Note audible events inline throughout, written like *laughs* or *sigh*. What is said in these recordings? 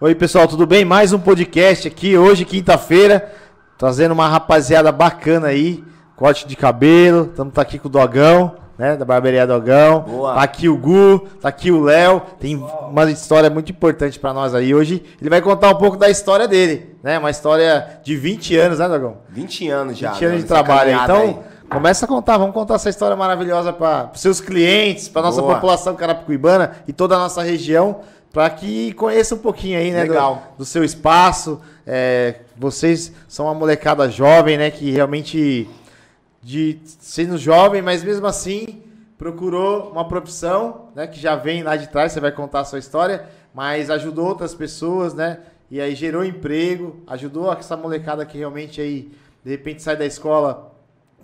Oi, pessoal, tudo bem? Mais um podcast aqui, hoje, quinta-feira, trazendo uma rapaziada bacana aí, corte de cabelo, estamos tá aqui com o Dogão, né, da barbearia Dogão, Boa. tá aqui o Gu, tá aqui o Léo, tem uma história muito importante pra nós aí, hoje ele vai contar um pouco da história dele, né, uma história de 20 anos, né, Dogão? 20 anos já. 20 anos de trabalho. Então, começa a contar. Vamos contar essa história maravilhosa para seus clientes, para nossa Boa. população carapicuibana e toda a nossa região, para que conheça um pouquinho aí, né? do- Legal. Do, seu espaço. É, vocês são uma molecada jovem, né? Que realmente, de sendo jovem, mas mesmo assim procurou uma profissão, né? Que já vem lá de trás. Você vai contar a sua história, mas ajudou outras pessoas, né? E aí gerou emprego, ajudou essa molecada que realmente aí de repente sai da escola,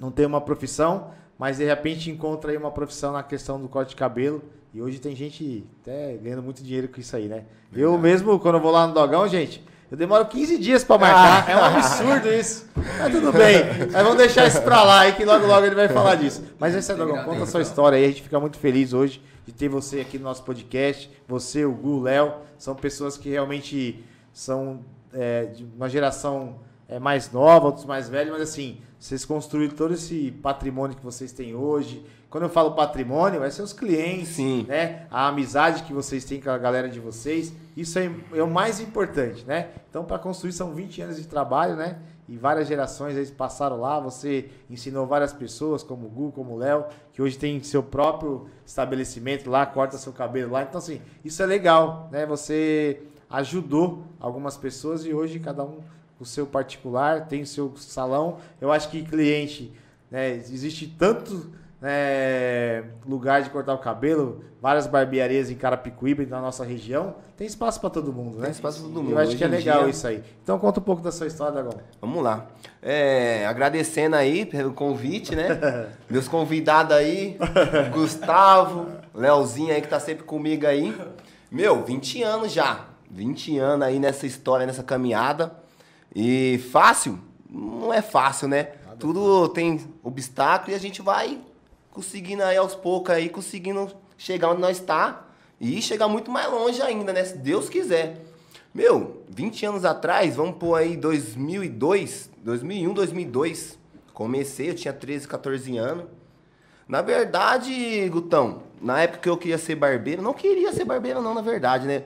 não tem uma profissão, mas de repente encontra aí uma profissão na questão do corte de cabelo. E hoje tem gente até ganhando muito dinheiro com isso aí, né? Eu mesmo, quando eu vou lá no Dogão, gente, eu demoro 15 dias pra marcar. É um absurdo isso. Mas tudo bem. Mas vamos deixar isso pra lá aí, que logo logo ele vai falar disso. Mas esse é Dogão, conta a sua história aí. A gente fica muito feliz hoje de ter você aqui no nosso podcast. Você, o Gu, o Léo, são pessoas que realmente são é, de uma geração é, mais nova, outros mais velhos, mas assim, vocês construíram todo esse patrimônio que vocês têm hoje. Quando eu falo patrimônio, vai ser os clientes, Sim. né? A amizade que vocês têm com a galera de vocês. Isso é, é o mais importante, né? Então, para construir são 20 anos de trabalho, né? E várias gerações aí passaram lá. Você ensinou várias pessoas, como o Gu, como o Léo, que hoje tem seu próprio estabelecimento lá, corta seu cabelo lá. Então, assim, isso é legal, né? Você ajudou algumas pessoas e hoje cada um o seu particular, tem o seu salão. Eu acho que cliente, né, existe tanto né, lugar de cortar o cabelo, várias barbearias em Carapicuíba na nossa região, tem espaço para todo mundo, né? Tem espaço pra todo Eu mundo. acho Hoje que é legal dia- isso aí. Então conta um pouco da sua história, Dagão. Vamos lá. É, agradecendo aí pelo convite, né? *laughs* Meus convidados aí, Gustavo, Leozinho aí que tá sempre comigo aí. Meu, 20 anos já. 20 anos aí nessa história, nessa caminhada. E fácil? Não é fácil, né? Tudo tem obstáculo e a gente vai conseguindo aí aos poucos aí, conseguindo chegar onde nós está e chegar muito mais longe ainda, né? Se Deus quiser. Meu, 20 anos atrás, vamos pôr aí 2002, 2001, 2002. Comecei, eu tinha 13, 14 anos. Na verdade, Gutão, na época que eu queria ser barbeiro, não queria ser barbeiro não, na verdade, né?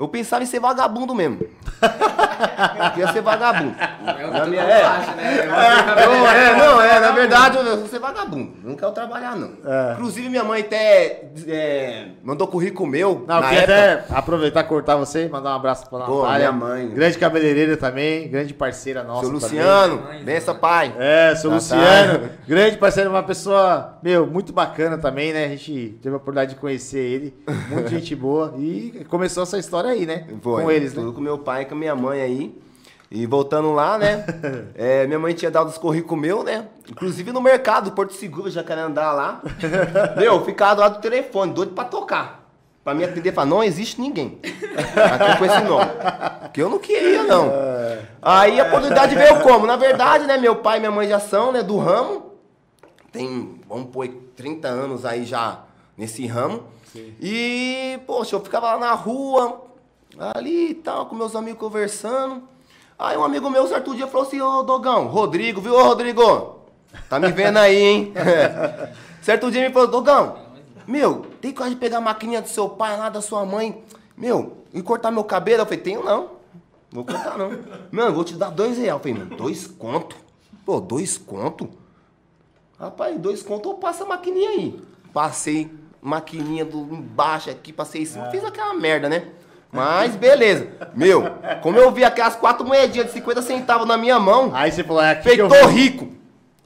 Eu pensava em ser vagabundo mesmo. Eu *laughs* queria ser vagabundo. É o Na que minha- todo é. acha, né? Não, é, não, é, na verdade eu vou ser vagabundo. Não quero trabalhar, não. É. Inclusive, minha mãe até é, mandou currículo meu. Não, eu na queria época. até aproveitar cortar você, mandar um abraço pra Pô, Natália. minha mãe. Grande cabeleireira também, grande parceira nossa. Seu. Luciano, benção, pai. É, seu Natália. Luciano, grande parceiro, uma pessoa, meu, muito bacana também, né? A gente teve a oportunidade de conhecer ele, muita *laughs* gente boa. E começou essa história aí, né? Foi, Com eles, né? tudo com meu pai e com minha mãe aí. E voltando lá, né? *laughs* é, minha mãe tinha dado os currículos meu, né? Inclusive no mercado, Porto Seguro, já querendo andar lá. *laughs* meu, eu ficava do lado do telefone, doido pra tocar. Pra me atender, falar, não existe ninguém. *laughs* Aqui com esse nome. Que eu não queria, não. Aí a oportunidade veio como? Na verdade, né? Meu pai e minha mãe já são, né? Do ramo. Tem, vamos pôr, 30 anos aí já nesse ramo. E, poxa, eu ficava lá na rua, ali e tal, com meus amigos conversando. Aí um amigo meu, certo dia, falou assim, ô Dogão, Rodrigo, viu, ô Rodrigo? Tá me vendo aí, hein? *laughs* certo dia me falou, Dogão, meu, tem coragem de pegar a maquininha do seu pai lá, da sua mãe, meu, e cortar meu cabelo? Eu falei, tenho não. Vou cortar não. *laughs* Mano, vou te dar dois reais. Eu falei, mano, dois conto? Pô, dois conto? Rapaz, dois conto eu passo a maquininha aí. Passei maquininha do embaixo aqui, passei em cima, fiz aquela merda, né? Mas beleza. Meu, como eu vi aquelas quatro moedinhas de 50 centavos na minha mão, Aí você falou, é aqui que eu rico.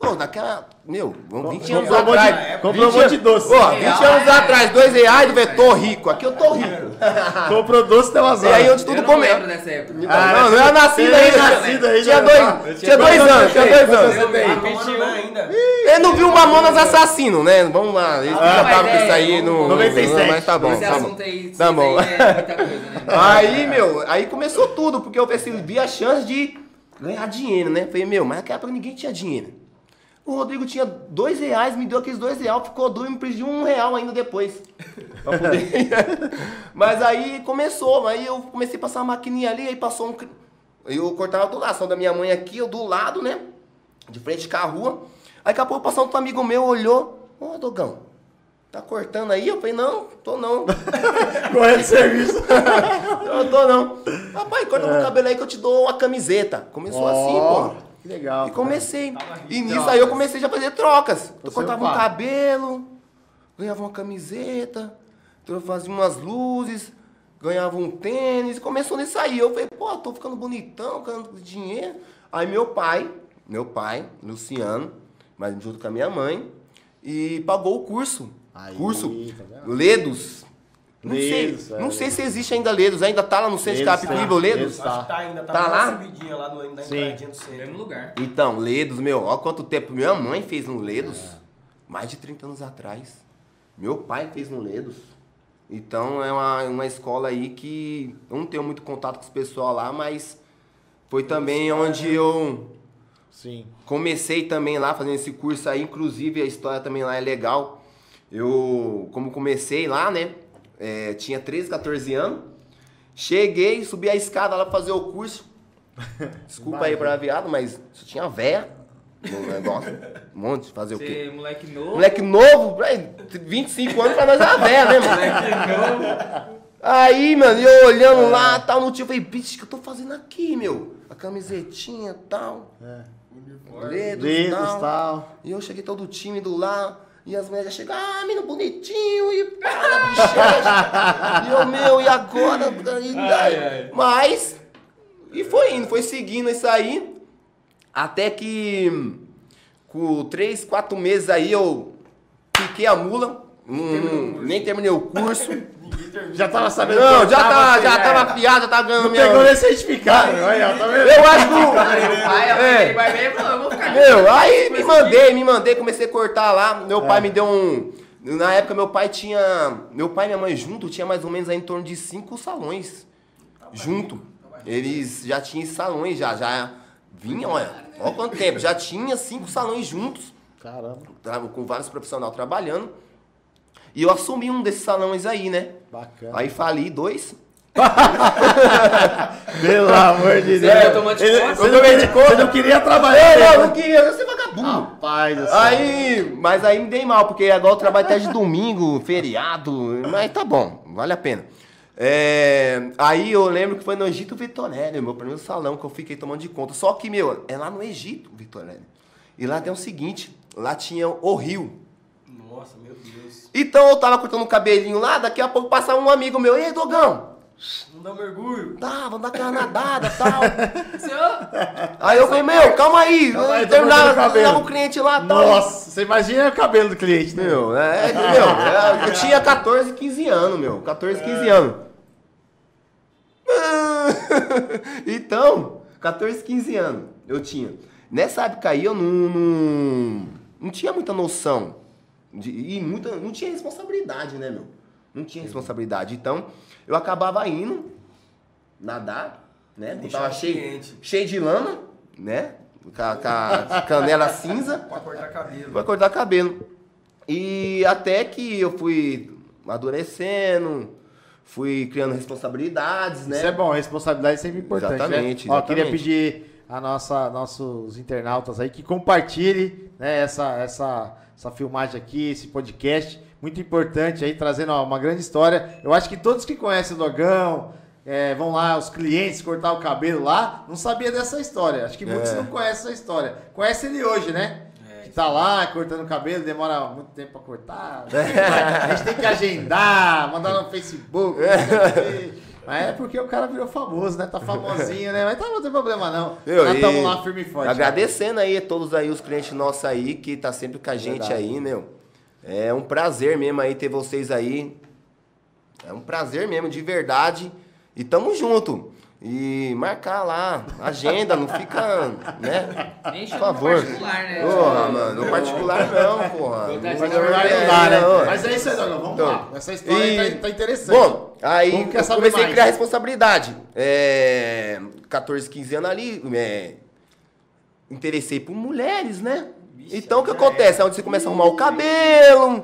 Pô, daquela. Meu, 20 anos Comprou um monte de- atrás. comprou um 20 monte de doce. Pô, 20 anos atrás, dois reais, velho, tô rico. Aqui eu tô rico. *laughs* Comprou doce, deu azar. E aí onde Eu tudo não começa. lembro dessa época. Ah, não, não era nascido ainda. era nascido ainda. Tinha Ah, dois, tinha dois anos, tinha dois anos. Eu. Ele não viu Mamonas Assassino, né? Vamos lá, eles Ah, já estavam com é, isso aí no... 97. Mas tá bom, Esse tá bom. assunto aí, Tá bom. Aí meu, aí começou tudo, porque eu percebi a chance de ganhar dinheiro, né? Falei, meu, mas naquela época ninguém tinha dinheiro. O Rodrigo tinha dois reais, me deu aqueles dois reais, ficou duro e me pediu um real ainda depois. poder... *laughs* Mas aí começou, aí eu comecei a passar uma maquininha ali, aí passou um. Eu cortava do lado, da minha mãe aqui, eu do lado, né? De frente com a rua. Aí a pouco passou um amigo meu, olhou, ô Dogão, tá cortando aí? Eu falei, não, tô não. *laughs* Correndo serviço. *laughs* eu tô não. Rapaz, corta meu cabelo aí que eu te dou uma camiseta. Começou assim, Ó, pô. Que legal. E comecei. E nisso aí eu comecei já a fazer trocas. Eu cortava é um cabelo, ganhava uma camiseta, eu fazia umas luzes, ganhava um tênis. Começou nisso aí. Eu falei, pô, tô ficando bonitão, ganhando dinheiro. Aí meu pai, meu pai, Luciano, mas junto com a minha mãe, e pagou o curso. Aí, curso tá? Ledos. Não Ledos, sei, é. não sei se existe ainda Ledos, ainda tá lá no centro de Ledos, Capicuíba, tá. Ledos? Ledos. Acho que tá ainda, tá, Tá tá lá? subidinha lá no, na entradinha do No centro. mesmo lugar. Então, Ledos, meu, olha quanto tempo minha mãe fez no Ledos. Mais de 30 anos atrás. Meu pai fez no Ledos. Então é uma, uma escola aí que eu não tenho muito contato com os pessoal lá, mas foi também onde eu Sim. comecei também lá fazendo esse curso aí, inclusive a história também lá é legal. Eu, como comecei lá, né? é, tinha 13, 14 anos. Cheguei, subi a escada lá pra fazer o curso. *laughs* Desculpa aí pra viado, mas só tinha véia no negócio. Um monte, fazer o quê? Você, moleque novo. Moleque novo, aí, 25 anos pra nós é uma véia, né, mano? Moleque novo. Aí, mano, eu olhando lá, tal, no tio, eu falei, bicho, o que eu tô fazendo aqui, meu? A camisetinha e tal. Dedos e Dedos tal. e tal. E eu cheguei todo tímido lá. E as mulheres já chegam, ah, menino bonitinho, e para, bichecha. e eu, meu, e agora? E, Ai, ai. Mas, e foi indo, foi seguindo isso aí. Até que, com três, quatro meses aí, eu piquei a mula. Hum, nem terminei o curso. *laughs* Já tava sabendo Não, já tava, já tava afiado, já tava ganhando Não minha... pegou nem certificado. Olha, tá vendo? Eu acho que É. Meu, aí me mandei, me mandei, comecei a cortar lá. Meu pai me deu um. Na época, meu pai tinha. Meu pai e minha mãe junto tinha mais ou menos aí em torno de cinco salões. Junto. Eles já tinham salões, já. Já vinha, olha. Olha quanto tempo. Já tinha cinco salões juntos. Caramba. Com vários profissionais trabalhando. E eu assumi um desses salões aí, né? Bacana. Aí fali dois. *laughs* Pelo amor de Você Deus. tomou de Ele- conta? Você não, queria, você não queria trabalhar. Eu, eu não queria, eu ser vagabundo. Rapaz céu. Aí, mas aí me dei mal, porque agora eu trabalho até de domingo, feriado, mas tá bom, vale a pena. É, aí eu lembro que foi no Egito Vitorelli, meu primeiro salão, que eu fiquei tomando de conta. Só que, meu, é lá no Egito Vitorelli. E lá tem o seguinte, lá tinha o rio. Nossa, meu Deus. Então eu tava cortando o cabelinho lá, daqui a pouco passava um amigo meu, e aí, Dogão? Não dá mergulho. Tá, vamos dar aquela nadada e tal. *laughs* Senhor, Aí eu falei, meu, calma aí, Calma aí, terminava, o cabelo. terminava o cliente lá tal. Nossa, você imagina o cabelo do cliente, né? Meu, é, meu, é, eu tinha 14, 15 anos, meu. 14, 15 anos. *laughs* Então, 14, 15 anos eu tinha. Nessa época aí eu não, não, não tinha muita noção. De, e muita, não tinha responsabilidade, né, meu? Não tinha responsabilidade. Então, eu acabava indo nadar, né? Deixar Tava cheio, cliente. cheio de lama, né? Com a, com a *laughs* canela cinza. Pra cortar cabelo. Vai cortar cabelo. E até que eu fui amadurecendo, fui criando responsabilidades, né? Isso é bom, responsabilidade é sempre importante. Exatamente, né? Ó, queria pedir a nossa, nossos internautas aí que compartilhe né, essa, essa, essa filmagem aqui, esse podcast. Muito importante aí, trazendo ó, uma grande história. Eu acho que todos que conhecem o Dogão, é, vão lá, os clientes cortar o cabelo lá, não sabia dessa história. Acho que muitos É. não conhecem essa história. Conhece ele hoje, né? que tá lá cortando o cabelo, demora muito tempo pra cortar. A gente tem que agendar, mandar no Facebook. Mas é porque o cara virou famoso, né? Tá famosinho, né? Mas tá, não tem problema não. Meu, Nós estamos lá firme e forte. Agradecendo aí a todos aí, os clientes nossos aí, que tá sempre com a gente Verdade. aí, meu. É um prazer mesmo aí ter vocês aí. É um prazer mesmo, de verdade. E tamo junto. E marcar lá, agenda, não fica, né? enche Por no favor. particular, né? Porra, mano, no particular não, porra. Não vai Não, É, não dá, né? ó. Mas é isso aí. Vamos Então, lá. Essa história aí e- tá, tá interessante. Bom, aí Como eu saber comecei a mais? criar responsabilidade. É, 14, 15 anos ali, é, interessei por mulheres, né? Vixe, Então o que já acontece? É onde você começa a arrumar o cabelo,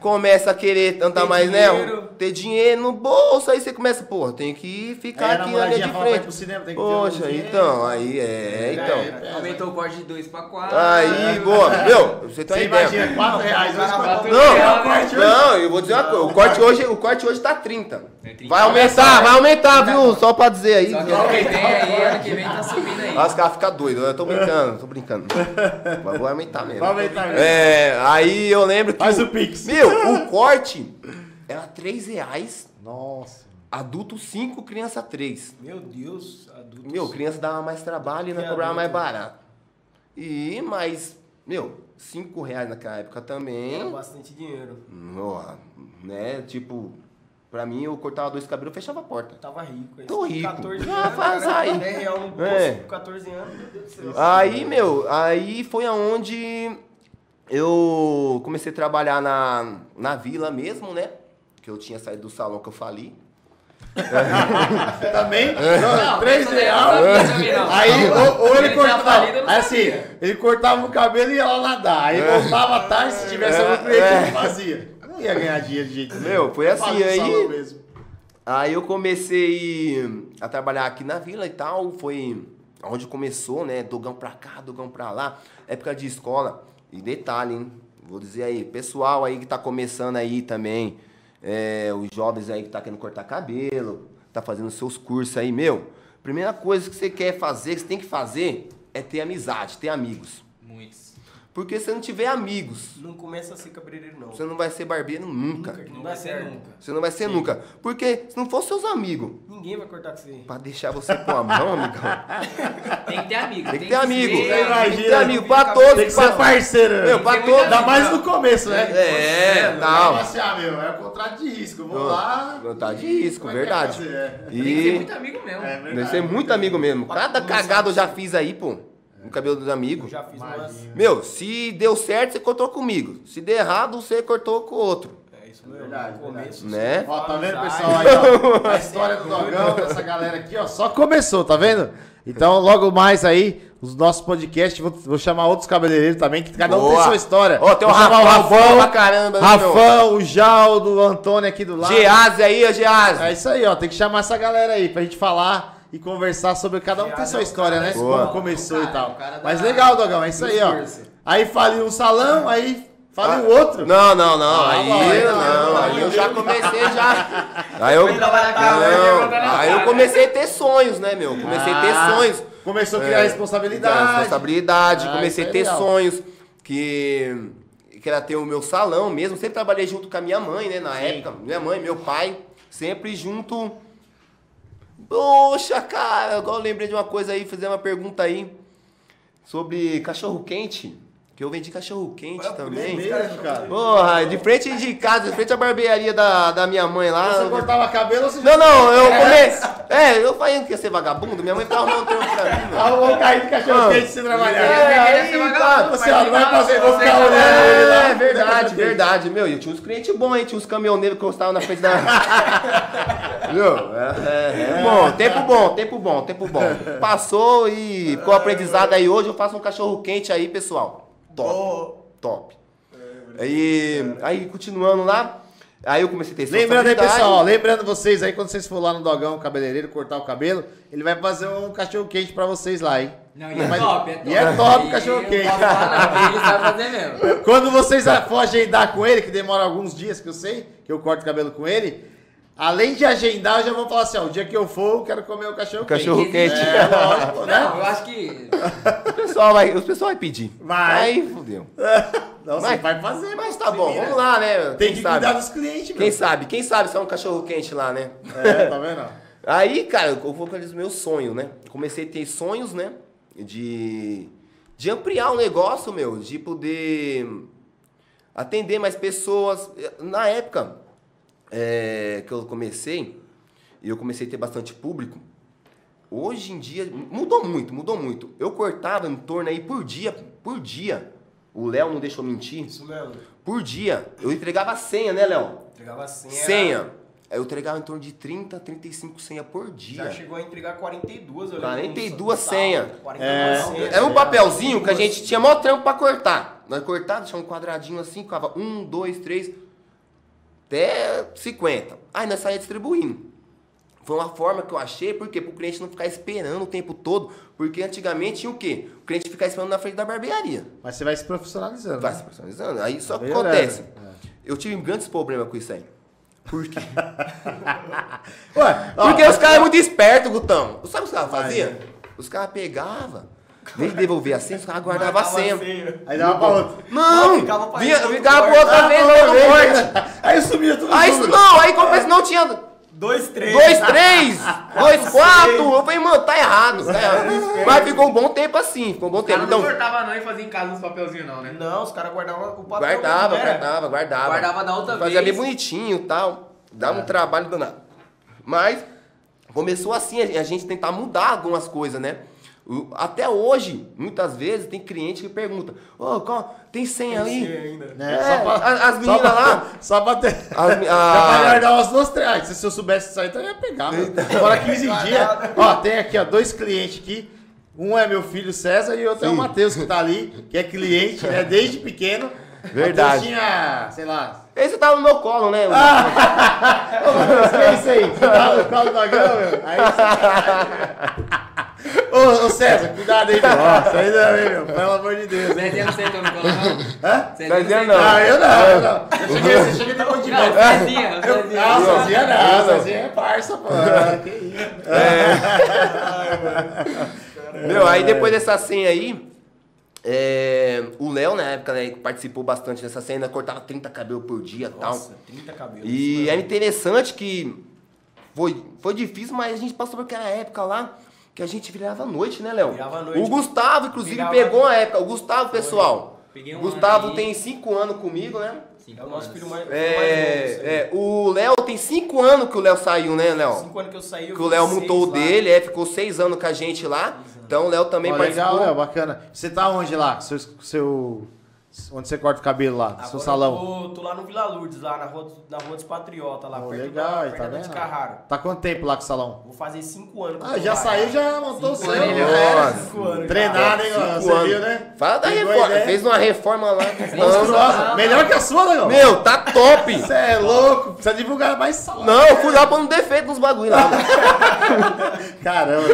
começa a querer andar Ter mais, dinheiro. né? Ter dinheiro no bolso, aí você começa, pô, tem que ficar Aí a aqui na linha de frente. pro cinema, tem que um Poxa, então, aí é, Já então. era. Aumentou o corte de 2 pra 4. Aí, boa. Meu, você tem Você ideia. imagina, 4 reais. hoje Cara, quanto- Quatro Não, reais, né? não, eu vou dizer uma coisa. O corte hoje, o corte hoje tá 30. É 30. Vai aumentar, vai aumentar, viu? Só pra dizer aí. Só que vem aí, ano que vem tá subindo aí. Os caras ficam doidos. Eu tô brincando, tô brincando. Mas vou aumentar mesmo. Vai aumentar mesmo. É, aí eu lembro que. Faz o Pix. Meu, o corte era 3 reais, Nossa. adulto 5, criança 3. Meu Deus, adulto. Meu, criança dava mais trabalho e não Que cobrava mais barato. E, mas, meu, 5 reais naquela época também. Era bastante dinheiro. Ó, né? Tipo, pra mim eu cortava dois cabelos e fechava a porta. Tava rico. hein? Tô rico. 14 Ah, anos. faz cara, aí. 10 real no bolso, É. com 14 anos. Meu Deus do céu. Aí, meu, aí foi aonde eu comecei a trabalhar na, na vila mesmo, né? Que eu tinha saído do salão que eu falei. Também? *laughs* Não, 3 essa daí eu reais. Aí, ou, ou ele Ele cortava. Aí assim, sabia. ele cortava o cabelo e ia lá nadar. Aí voltava à tarde, se tivesse algum cliente, ele fazia. Não ia ganhar dinheiro de jeito nenhum. Meu, foi assim, aí- mesmo. Aí eu comecei a trabalhar aqui na vila e tal, foi onde começou, né? Dogão pra cá, dogão pra lá, época de escola. E detalhe, hein? Vou dizer aí, pessoal aí que tá começando aí também, é, os jovens aí que tá querendo cortar cabelo, tá fazendo seus cursos aí, meu, primeira coisa que você quer fazer, que você tem que fazer, é ter amizade, ter amigos. Muitos. Porque se você não tiver amigos, Não começa a ser cabeleireiro, não. você não vai ser barbeiro nunca. Nunca, que Não não vai ser nunca. Você não vai ser nunca. Porque se não fosse seus amigos, Ninguém vai cortar com você. Pra deixar você com a mão, amigão. Tem que ter amigo. Tem que ter amigo. ser- Você imagina, Tem que ter amigo pra todos. Tem que ser parceiro. Meu, pra Tem que ter todos. Ainda mais no começo, né? É, Não, tal. assim, ah, meu, é o contrato de risco. Vou Não, lá. contrato de risco, é que verdade. fazer? É. Tem que ser E muito amigo mesmo. É verdade. deve ser muito amigo mesmo. Cada cagada eu já fiz aí, pô. No cabelo dos Eu amigos. já fiz umas. Meu, se deu certo, você cortou comigo. Se der errado, você cortou com o outro. É isso mesmo. Verdade, começo. Né? Ó, tá vendo, pessoal? Aí, ó, a história do Dogão, dessa galera aqui, ó, só começou, tá vendo? Então, logo mais aí, os nossos podcasts, vou, vou chamar outros cabeleireiros também, que cada um tem sua história. Ó, tem o Vou chamar Rafão, pra caramba, meu? Rafão, o Jaldo, o Antônio aqui do lado. Gease aí, ó, É Gease. isso aí, ó, tem que chamar essa galera aí pra gente falar e conversar sobre cada um tem sua é o história, cara né? da Como escola. começou O e cara, tal. cara Mas legal, Dogão, é isso aí, ó. Aí faliu um salão, aí faliu o outro. Não, não, não. Ah, Aí, bom, aí não, não. não, Aí eu já comecei já. *laughs* Aí eu. Foi trabalhar com a mãe, Não, na aí eu cara. comecei a ter sonhos, né, meu? Comecei a ter Ah, sonhos. Começou a criar É, responsabilidade. responsabilidade, Ah, comecei a ter é legal. sonhos que, que era ter o meu salão mesmo. Sempre trabalhei junto com a minha mãe, né? Na Sim. época, minha mãe, meu pai, sempre junto. Poxa, cara, agora eu lembrei de uma coisa aí, fazer uma pergunta aí sobre cachorro quente. Que eu vendi cachorro quente também. Mesmo, cara. Porra, de frente de casa, de frente à barbearia da, da minha mãe lá. Você cortava cabelo ou você Não, não, eu *laughs* comecei. É, eu falei que ia ser vagabundo, minha mãe ficava arrumando trampo pra mim. Arrumou um carrinho de cachorro quente sem trabalhar. É, aí, tá. vagabundo, Você, não vai fazer, vou ficar olhando. É verdade, verdade, meu. E eu tinha uns clientes bons, hein? Tinha uns caminhoneiros que gostavam na frente da. *laughs* Viu? É, é, é bom, tempo bom, tempo bom, tempo bom. Passou e ficou aprendizado aí. Hoje eu faço um cachorro quente aí, pessoal. Top, top. Aí, aí, continuando lá, aí eu comecei a ter Lembrando aí, pessoal, ó, lembrando vocês aí, quando vocês for lá no Dogão cabeleireiro cortar o cabelo, ele vai fazer um cachorro quente pra vocês lá, hein? Não, e é Mas- top, é top. e é top o E cachorro quente. não, Ele sabe fazer mesmo. Quando vocês for agendar com ele, que demora alguns dias, que eu sei, que eu corto o cabelo com ele, além de agendar, eu já vou falar assim, ó, o dia que eu for, eu quero comer o cachorro quente. Cachorro quente. É, lógico, né? Não, eu acho que. O pessoal vai, o pessoal vai pedir. Vai. Aí fudeu. *laughs* Não, você Mas- vai fazer, Mas tá bom, vamos lá, né? Tem Quem que sabe? cuidar dos clientes, meu. Quem sabe? Quem sabe se é um cachorro quente lá, né? É, tá vendo? Aí, cara, eu vou com os meus sonhos, né? Comecei a ter sonhos, né? De, de ampliar o negócio, meu, de poder atender mais pessoas. Na época é, que eu comecei, e eu comecei a ter bastante público, hoje em dia mudou muito, mudou muito. Eu cortava em torno aí por dia, por dia. O Léo não deixou mentir. Isso mesmo. Por dia. Eu entregava senha, né, Léo? Entregava senha. Senha. eu entregava em torno de 30, 35 senhas por dia. Já chegou a entregar 42, eu lembro. 42 no sábado, senha. 42 É. Era um papelzinho que a gente tinha maior trampo pra cortar. Nós cortava, deixava um quadradinho assim, ficava um, dois, três, até 50. Aí nós saía distribuindo. Foi uma forma que eu achei, porque pro cliente não ficar esperando o tempo todo, porque antigamente tinha o quê? O cliente ficar esperando na frente da barbearia. Mas você vai se profissionalizando. Vai né? se personalizando. Aí só acontece. É. Eu tive grandes problemas com isso aí. Por quê? *laughs* Ué, ó, Porque os caras é muito espertos, Gutão. Sabe o que os caras faziam? Os caras pegavam, em vez de devolver a senha, os caras guardavam a senha. Aí dava pra outro. Não! Não, ficava pra vinha, ficava corte. outra vez, no outro corte. Aí sumia tudo. Aí isso não, aí como não tinha Dois, três. dois, três, *laughs* dois, quatro. Eu falei, mano, tá errado, tá errado. Mas ficou um bom tempo assim, ficou um bom tempo. não Então, cortava não e fazia em casa uns papelzinhos não, né? Não, os caras guardavam o papel. guardava, guardava, guardava. Guardava da outra Fazia bem vez. bonitinho e tal. Dava um trabalho danado. Mas começou assim, a gente tentar mudar algumas coisas, né? Até hoje, muitas vezes, tem cliente que pergunta, ô, qual- tem senha Tem ali? senha ainda. Né? É, só pra, as- meninas pra- lá- *laughs* Só pra ter. As Já a- pra guardar umas duas, três. Se eu soubesse isso aí, então eu ia pegar. mano. Agora 15 *laughs* dias. Ó, tem aqui, ó, dois clientes aqui. Um é meu filho César e outro é o Matheus, que tá ali, que é cliente, né? *laughs* Desde pequeno. Verdade. Tinha, sei lá. Esse tava no meu colo, né? Ah! Ô, Matheus, que é isso aí? Você tá no colo do Dogão, meu? Aí você... Ô, ô, César, cuidado aí, meu. Ó, isso aí não, hein, meu? Pelo amor de Deus. Zezinha não sentou no colo não? Hã? Zezinha não. Ah, eu não, eu não. Eu cheguei, você chega de mão de Não. Zezinha, Zezinha. não, Zezinha não, Zezinha é parça, pô. Ah, que isso. Meu, aí depois dessa senha aí, é, o Léo, na época, né, participou bastante dessa senha, né, cortava 30 cabelos por dia e tal. Nossa, 30 cabelos. E é interessante que foi, foi difícil, mas a gente passou por aquela época lá que a gente virava à noite, né, Léo? Virava à noite. O Gustavo, inclusive, Virava- pegou uma época. O Gustavo, pessoal. Peguei um Gustavo tem 5 anos comigo, né? Cinco É o nosso filho mais, filho mais novo. É, é, o Léo tem 5 anos que o Léo saiu, né, Léo? Cinco anos que eu saí, eu Que o Léo montou o lá. dele, é, ficou 6 anos com a gente lá. Então o Léo também Ó, legal, participou. Léo, bacana. Você tá onde lá? Seu, seu, onde você corta o cabelo lá? Agora seu salão? Eu tô, tô lá no Vila Lourdes, lá na rua, na rua dos Patriotas, lá Pô, perto legal, da, aí, perto tá de Carraro. Tá quanto tempo lá com o salão? Vou fazer cinco anos. Ah, já lá, saiu, cara. já montou o Cinco seu. anos, Nossa. Cinco anos. Treinado, hein, Cinco ó, você anos. viu, né? Fala da Pegou reforma. Fez uma reforma lá. *laughs* Monstruosa. Melhor que a sua, Legal. Meu, tá top. Você é louco. Precisa divulgar mais salão. Não, eu fui lá pondo defeito nos bagulho lá. *laughs* Caramba.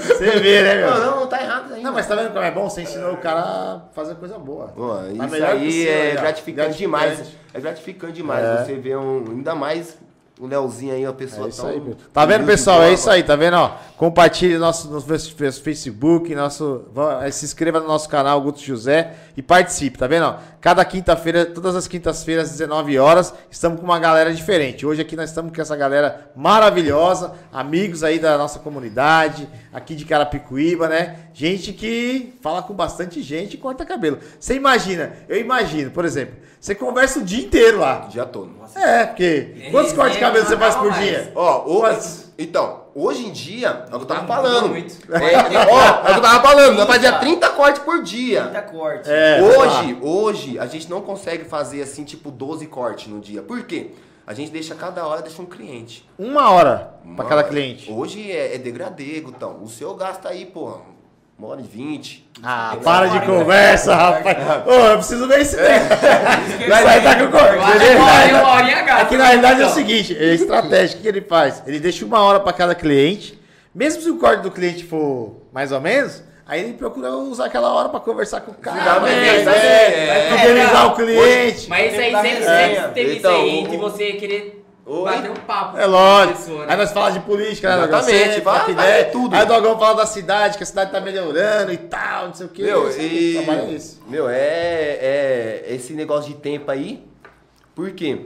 Você vê, né, meu? Não, não, tá errado aí. Não, mas tá vendo como é bom? Você ensinou o cara a fazer coisa boa. Pô, Mas isso aí é gratificante, demais. É gratificante demais. É. Você vê um. Ainda mais o Leozinho aí, uma pessoa É isso tão. aí, meu. Tá vendo, pessoal? É isso aí, tá vendo? Ó, compartilhe nosso, no face- face- Facebook, nosso, vá- se inscreva no nosso canal Guto José e participe, tá vendo? Ó, cada quinta-feira, todas as quintas-feiras, às 19 horas, estamos com uma galera diferente. Hoje aqui nós estamos com essa galera maravilhosa, amigos aí da nossa comunidade, aqui de Carapicuíba, né? Gente que fala com bastante gente e corta cabelo. Você imagina, eu imagino, por exemplo, você conversa o dia inteiro lá. Já tô. É, porque quantos É, cortes de cabelo você faz por mais. dia? Ó, Quantos? então, hoje em dia, é o que eu tava falando. muito. É, ó, é o que eu tava falando, nós fazia 30 cortes por dia. 30 cortes. É, Hoje, hoje, a gente não consegue fazer assim, tipo, 12 cortes no dia. Por quê? A gente deixa cada hora, deixa um cliente. Uma hora pra Uma cada cliente. Hoje é, é degradê, Gutão. O seu gasta aí, pô, uma hora e vinte. Ah, para de conversa, rapaz. Ô, eu preciso ver esse tempo. Vai Vai estar com gasta. Aqui na realidade é o Então, seguinte, é estratégia. O que ele faz? Ele deixa uma hora pra cada cliente. Mesmo se o corte do cliente for mais ou menos, aí ele procura usar aquela hora pra conversar com o cara. Né? exatamente. É, É. vai fidelizar É, o cliente. Mas isso aí da sempre, sempre teve Então, isso aí, o- de você querer Oi? bater um papo. É lógico. pessoa, né? Aí nós falamos de política, né, Dogão? Exatamente, Sempre, vai- ver tudo. Aí o Dogão fala da cidade, que a cidade tá melhorando e tal, não sei o quê. Meu, Esse e. trabalho é isso. Meu, é, é esse negócio de tempo aí. Por quê?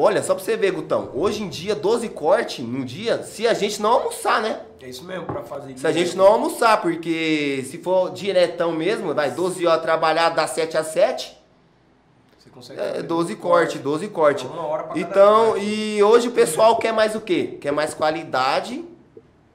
Olha, só pra você ver, Gutão. Hoje em dia, 12 cortes no dia, se a gente não almoçar, né? É isso mesmo, pra fazer Se a gente não almoçar, porque se for diretão mesmo, vai 12 horas trabalhar, dá 7 a 7. Você consegue É fazer 12 cortes, 12 cortes. Uma hora pra Então, corte. e hoje o pessoal quer mais o quê? Quer mais qualidade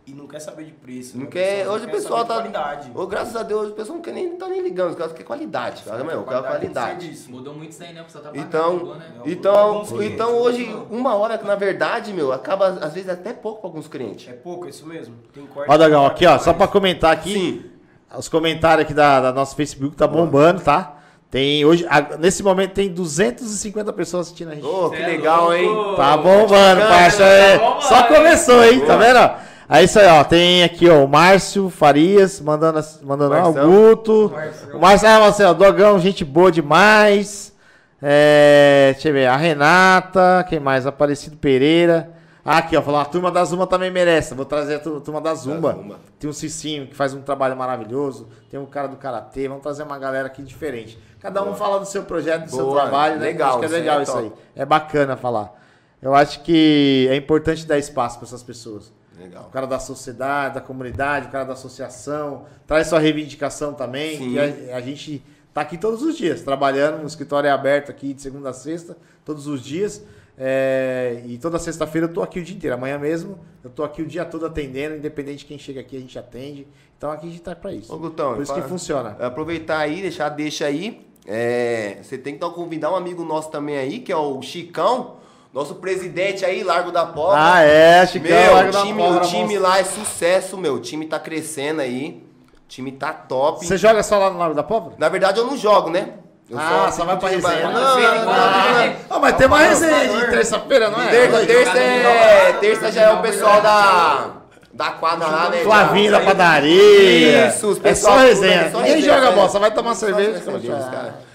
E não quer saber de preço. Não né? quer, hoje o pessoal tá. de Qualidade. Ô, graças a Deus, o pessoal não quer nem, tá nem ligando, os caras querem qualidade, cara. Meu, eu quero tem que ser qualidade. disso. Mudou muito isso aí, né? O pessoal tá Então, mudou, né? então, clientes, então hoje, uma hora que na verdade, meu, acaba às vezes até pouco pra alguns clientes. É pouco, é isso mesmo. Tem corte. Ó, Dagão, aqui, ó, só pra comentar aqui. Sim. Os comentários aqui da, da nosso Facebook tá bombando, tá? Tem hoje, a- nesse momento tem 250 pessoas assistindo a gente. Ô, que Cê é legal, hein? Tá bombando, Tá parça. é. bombando, Só começou, hein? Tá vendo? É isso aí, ó. Tem aqui, ó, o Márcio Farias mandando, mandando ó, o Marcelo. Guto. Marcelo. O Márcio, ah, Marcelo, Dogão, gente boa demais. É, deixa eu ver, a Renata, quem mais? Aparecido Pereira. Ah, aqui, ó, falou, a turma da Zuma também merece. Vou trazer a tu- turma da Zumba. Zumba. Tem o Cicinho, que faz um trabalho maravilhoso. Tem o cara do Karatê. Vamos trazer uma galera aqui diferente. Cada um fala do seu projeto, do seu Boa, trabalho, né? legal, Acho que é isso legal é isso aí. É bacana falar. Eu acho que é importante dar espaço para essas pessoas. Legal. O cara da sociedade, da comunidade, o cara da associação. Traz sua reivindicação também. Sim. Que a, a gente tá aqui todos os dias, trabalhando. O escritório é aberto aqui de segunda a sexta, todos os dias. É, e toda sexta-feira eu tô aqui o dia inteiro. Amanhã mesmo eu tô aqui o dia todo atendendo. Independente de quem chega aqui, a gente atende. Então aqui a gente tá para isso. Ô, Gutão, Por isso fala- que funciona. Aproveitar aí, deixar deixa aí. É, você tem que então, convidar um amigo nosso também aí, que é o Chicão, nosso presidente aí, Largo da Pobre. Ah, é, Chicão. Meu, Largo o da time, Pólvora, o time lá é sucesso, meu. O time tá crescendo aí. O time tá top. Você joga só lá no Largo da Pólvora? Na verdade, eu não jogo, né? Eu Ah, só vai pra resenha. Não, Não, não, não, não. Ah, mas tem uma resenha de terça-feira, não é? Terça, terça é. Terça já é o pessoal da. Da quadra lá, né? Flavinho da padaria. Isso, os é pessoal só tudo, resenha. é só Ninguém joga é. bola, só vai tomar Só cerveja.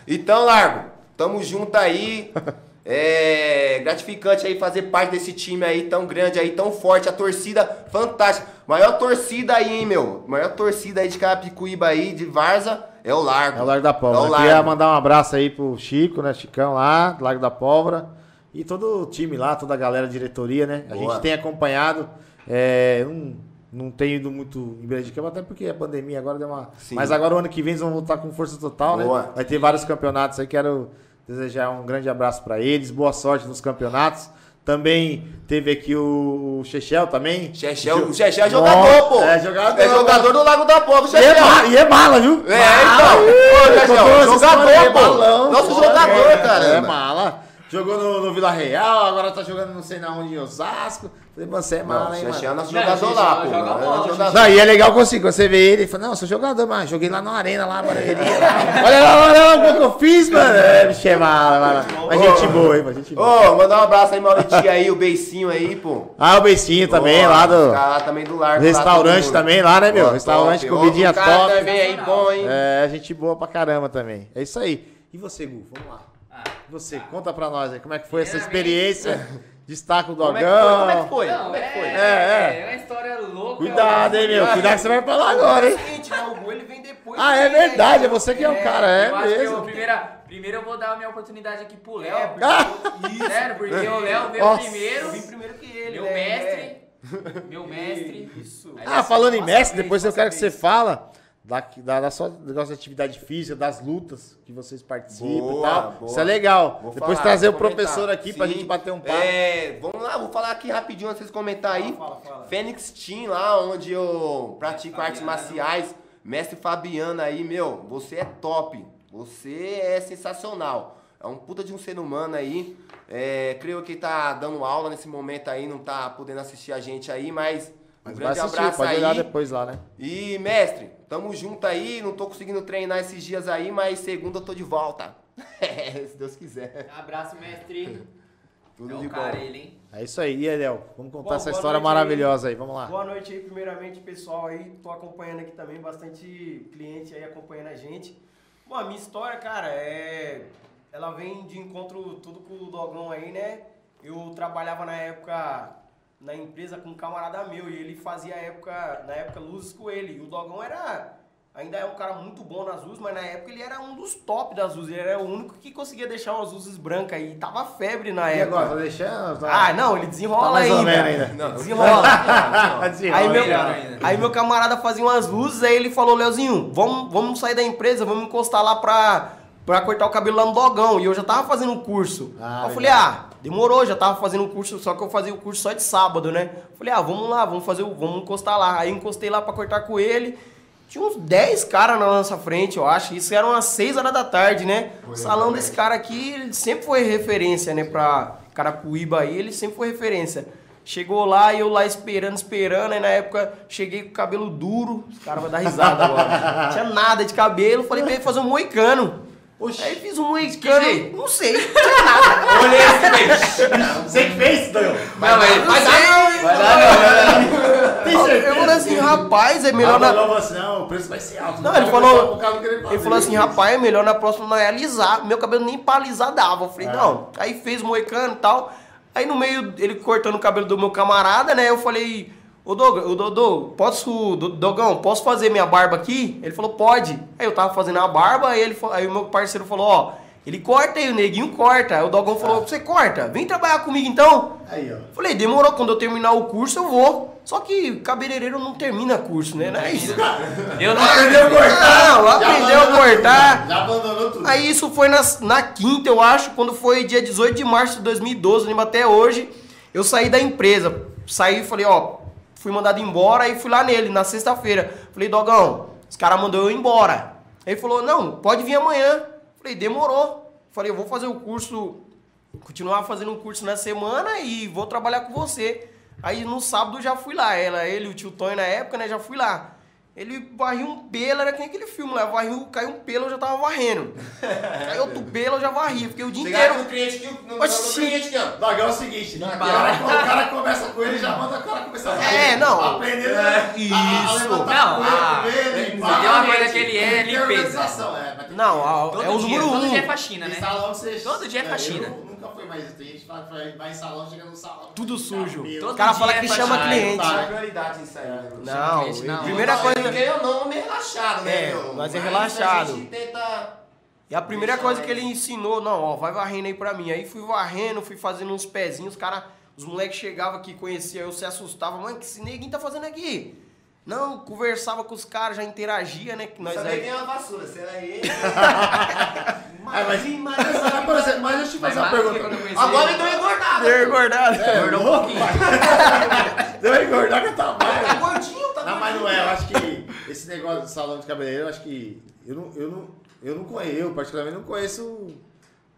Então, Largo, tamo junto aí. *laughs* É gratificante aí fazer parte desse time aí tão grande aí, tão forte, a torcida fantástica. Maior torcida aí, hein, meu? Maior torcida aí de Carapicuíba aí, de Varza, é o Largo. É o Largo da É Pólvora. o Queria mandar um abraço aí pro Chico, né? Chicão lá, do Largo da Pólvora. E todo o time lá, toda a galera, a diretoria, né? A Boa. gente tem acompanhado. É, não, não tenho ido muito em beira de campo, até porque a pandemia agora deu uma. Sim. Mas agora o ano que vem eles vão voltar com força total, Boa. né? Vai ter vários campeonatos aí. Quero desejar um grande abraço pra eles. Boa sorte nos campeonatos. Também teve aqui o, Chechel também. Chechel, o Chechel é jogador, pô. É jogador. É jogador do Lago da E é, Chechel. mala, e é mala, viu? É, então. Ô, Contou Chechel, jogador, história, pô. balão, Nosso pô, jogador, é, cara. É mala. Jogou no, no Vila Real, agora tá jogando não sei na onde em Osasco. Falei, mano, você é mala, Não, hein, é mano. nosso Não, jogador lá, pô. joga É bola, nosso jogador. Não, e é legal consigo, você vê ele e fala, não, sou jogador, mano, joguei lá na arena, lá, lá. *laughs* Olha lá, olha lá o que eu fiz, mano. É, bicho, é mala, mala. Mas gente boa, hein, mas gente boa. Ô, mandar um abraço aí, Mauritinho aí, o Beicinho aí, pô. Ah, o Beicinho também, lá do caras também do Largo. restaurante também, lá, né, meu? Restaurante, top. comidinha top. também aí, bom, hein? É, gente boa pra caramba também. É isso aí. E você, Gu? Vamos lá. Ah, você, conta pra nós aí, como é que foi essa experiência? *laughs* Destaca o Como é que Dogão. foi? Como é que foi? Não, Como é que foi? é, É, é uma história louca. Cuidado, hein, meu. Cuidado que você vai falar agora, É hein? o seguinte, né? O gol ele vem depois. Ah, é né? verdade, é você que é o cara, é eu acho que eu, mesmo. primeira, primeiro eu vou dar a minha oportunidade aqui pro Léo. É, porque- porque- Sério, porque o Léo veio Nossa. primeiro. Eu vim primeiro que ele, Meu né? mestre. Meu mestre. Isso. Aí Ah, falando em mestre, vez, depois eu quero que você fala da, da, da sua negócio de atividade física, das lutas que vocês participam e Boa, tal. boa. Isso é legal. Vou depois falar, trazer o comentar. professor aqui pra Sim. gente bater um papo. É, vamos lá, vou falar aqui rapidinho antes de vocês comentar aí. Fala, fala, fala. Fênix Team, lá onde eu pratico artes Fabiano. marciais. Mestre Fabiano aí, meu, você é top. Você é sensacional. É um puta de um ser humano aí. É, creio que tá dando aula nesse momento aí, não tá podendo assistir a gente aí, mas, Mas vai grande assistir, abraço pode aí. olhar depois lá, né? E, mestre, tamo junto aí. Não tô conseguindo treinar esses dias aí, mas segunda eu tô de volta. *laughs* Se Deus quiser. Abraço, mestre. Tudo é de bom. ele, hein? É isso aí. E aí, Léo? Vamos contar Bom, essa história noite aí. maravilhosa aí. Vamos lá. Boa noite aí, primeiramente, pessoal aí. Tô acompanhando aqui também, bastante cliente aí acompanhando a gente. Bom, a minha história, cara, é. Ela vem de encontro tudo com o Dogão aí, né? Eu trabalhava na época na empresa com um camarada meu e ele fazia época, na época luzes com ele. E o Dogão era. Ainda é um cara muito bom nas luzes, mas na época ele era um dos top das luzes. Ele era o único que conseguia deixar umas luzes brancas e tava febre na E época. agora, tá? Ah, não, ele desenrola Tá ainda. ainda. Não, *laughs* *laughs* Desenrola. Desenrola. Aí meu, aí meu camarada fazia umas luzes, aí ele falou, Leozinho, vamos, vamos sair da empresa, vamos encostar lá pra, pra cortar o cabelo lá no dogão. E eu já tava fazendo um curso. Ah, eu falei, legal. ah, demorou, já tava fazendo um curso, só que eu fazia o curso só de sábado, né? Falei, ah, vamos lá, vamos fazer, o- vamos encostar lá. Aí encostei lá pra cortar com ele. Tinha uns 10 caras na nossa frente, eu acho. Isso era umas 6 horas da tarde, né? O salão desse cara aqui, ele sempre foi referência, né? Pra Carapuíba aí, ele sempre foi referência. Chegou lá e eu lá esperando, esperando. Aí na época cheguei com o cabelo duro. Os caras vão dar risada agora. Não *laughs* tinha nada de cabelo. Falei pra ele fazer um moicano. Aí fiz um moicano. fez? Não sei, não tinha nada. *laughs* Olhei assim, Você que fez, Daniel? Não, mas Não sei. vai dar não, vai dar não. Eu falei assim, rapaz, é melhor na. falou assim, não, o preço vai ser alto. Não, ele falou- Ele falou assim, rapaz, é melhor na próxima não é alisar. Meu cabelo nem pra alisar dava. Eu falei, É. não. Aí fez moicano e tal. Aí no meio, ele cortando o cabelo do meu camarada, né? Eu falei, ô Dodô, ô Dodô, posso, Do- Dogão, posso fazer minha barba aqui? Ele falou, pode. Aí eu tava fazendo a barba, aí, ele, aí o meu parceiro falou, ó, ele corta aí, o neguinho corta. Aí o Dogão falou, você corta? Vem trabalhar comigo então. Aí, ó. Falei, demorou, quando eu terminar o curso eu vou. Só que cabeleireiro não termina curso, né? Não é isso. *laughs* Eu não Aprendeu a cortar. Não, Já aprendeu a abandonou cortar. tudo, Já abandonou tudo. Aí isso foi na, na quinta, eu acho, quando foi dia 18 de março de 2012, eu lembro até hoje. Eu saí da empresa. Saí e falei, ó, fui mandado embora e fui lá nele, na sexta-feira. Falei, Dogão, os caras mandou eu ir embora. Ele falou, não, pode vir amanhã. Falei, demorou. Falei, eu vou fazer o curso, continuar fazendo um curso na semana e vou trabalhar com você. Aí no sábado já fui lá, ela, ele, o tio Tony na época, né, já fui lá. Ele varriu um pelo, era que nem aquele filme lá, varriu, caiu um pelo, eu já tava varrendo. *laughs* Caiu outro pelo, eu já varri, fiquei o dia Chegaram inteiro. no cliente aqui, no, cliente aqui, ó. Dogão é o seguinte, o cara, o cara começa com ele já manda o cara começar a fazer. É, não. Aprendendo a- a- a Isso. levantar Não, com ele, ah, ele, uma coisa que ele é Tem limpeza. é, Não, que- a- Todo é o dia, número todo um. dia é faxina, né? que. Todo dia é faxina. Nunca fui mais. Que fala que vai em salão, chega no salão. Tudo tá sujo. Todo O cara fala é que chama cliente. É prioridade isso aí, né? Não, cliente, não. primeira Não, coisa. Porque eu não, meio relaxado, né, É, meu? mas é A relaxado. gente tenta... E a primeira Deixa coisa que ele ensinou, não, ó, vai varrendo aí pra mim. Aí fui varrendo, fui fazendo uns pezinhos, os cara, os moleques chegavam aqui, conhecia eu, se assustava, mano, que esse neguinho tá fazendo aqui? Não, conversava com os caras, já interagia, né? Que nós Sabia aí. quem é uma vassoura, será ele? Ah, *laughs* mas, mas, mas, por exemplo, mas deixa eu te fazer uma Mas pergunta. Agora ele- eu deu engordado. Deu engordado. É, Engordou um pouquinho. *laughs* Deu uma engordada que eu tava Tá mais. gordinho, tá Não, mas não é. Eu acho que esse negócio de salão de cabeleireiro, eu acho que. Eu não, eu não, eu não conheço, eu particularmente não conheço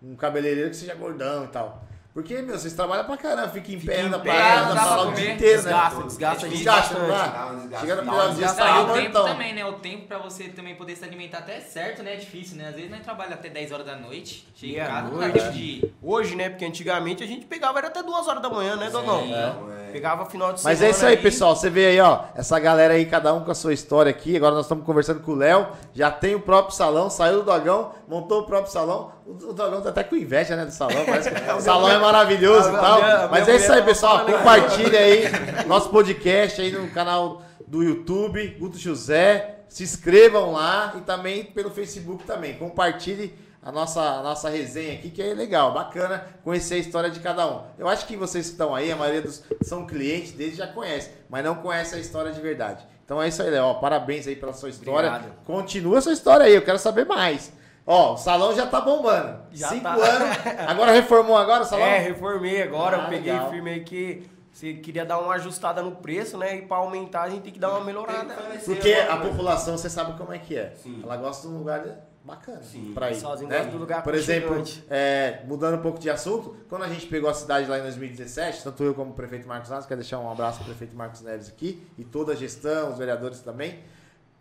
um cabeleireiro que seja gordão e tal. Porque, meu, vocês trabalham pra caramba, fica em pé, Fica pé, dá pra pra lá o dia inteiro, né? Desgasta, desgasta, É desgasta, um desgaste. Chega no final do dia, você tá o tempo então. também, né? O tempo pra você também poder se alimentar até certo, né? É difícil, né? Às vezes nós trabalha até 10 horas da noite, chega em casa, não dá noite? tempo de. Hoje, né? Porque antigamente a gente pegava era até duas horas da manhã, né, Dogão? É. Pegava final de semana. Mas é isso aí, pessoal. Você vê aí, ó, essa galera aí, cada um com a sua história aqui. Agora nós estamos conversando com o Léo. Já tem o próprio salão, saiu do Dogão, montou o próprio salão. O, o Dogão tá até com inveja, né, do salão. Parece que o *laughs* salão é maravilhoso e A tal. minha- Mas minha é isso aí, mulher pessoal. Compartilha aí nosso podcast aí no canal do YouTube, Guto José. Se inscrevam lá e também pelo Facebook também. Compartilhe a nossa, a nossa resenha aqui, que é legal, bacana conhecer a história de cada um. Eu acho que vocês que estão aí, a maioria dos são clientes deles já conhecem, mas não conhecem a história de verdade. Então é isso aí, Léo. Parabéns aí pela sua história. Obrigado. Continua a sua história aí, eu quero saber mais. Ó, o salão já tá bombando. Já Cinco tá. anos. *laughs* Agora reformou agora o salão? É, reformei agora, Ah, eu peguei legal. firme aí que você queria dar uma ajustada no preço, né? E pra aumentar a gente tem que dar uma melhorada. Porque a população, você sabe como é que é. Sim. Ela gosta de um lugar bacana Sim. pra ir. Sozinho né? gosta do lugar Por exemplo, é, mudando um pouco de assunto, quando a gente pegou a cidade lá em 2017, tanto eu como o prefeito Marcos Neves, quero deixar um abraço pro prefeito Marcos Neves aqui, e toda a gestão, os vereadores também.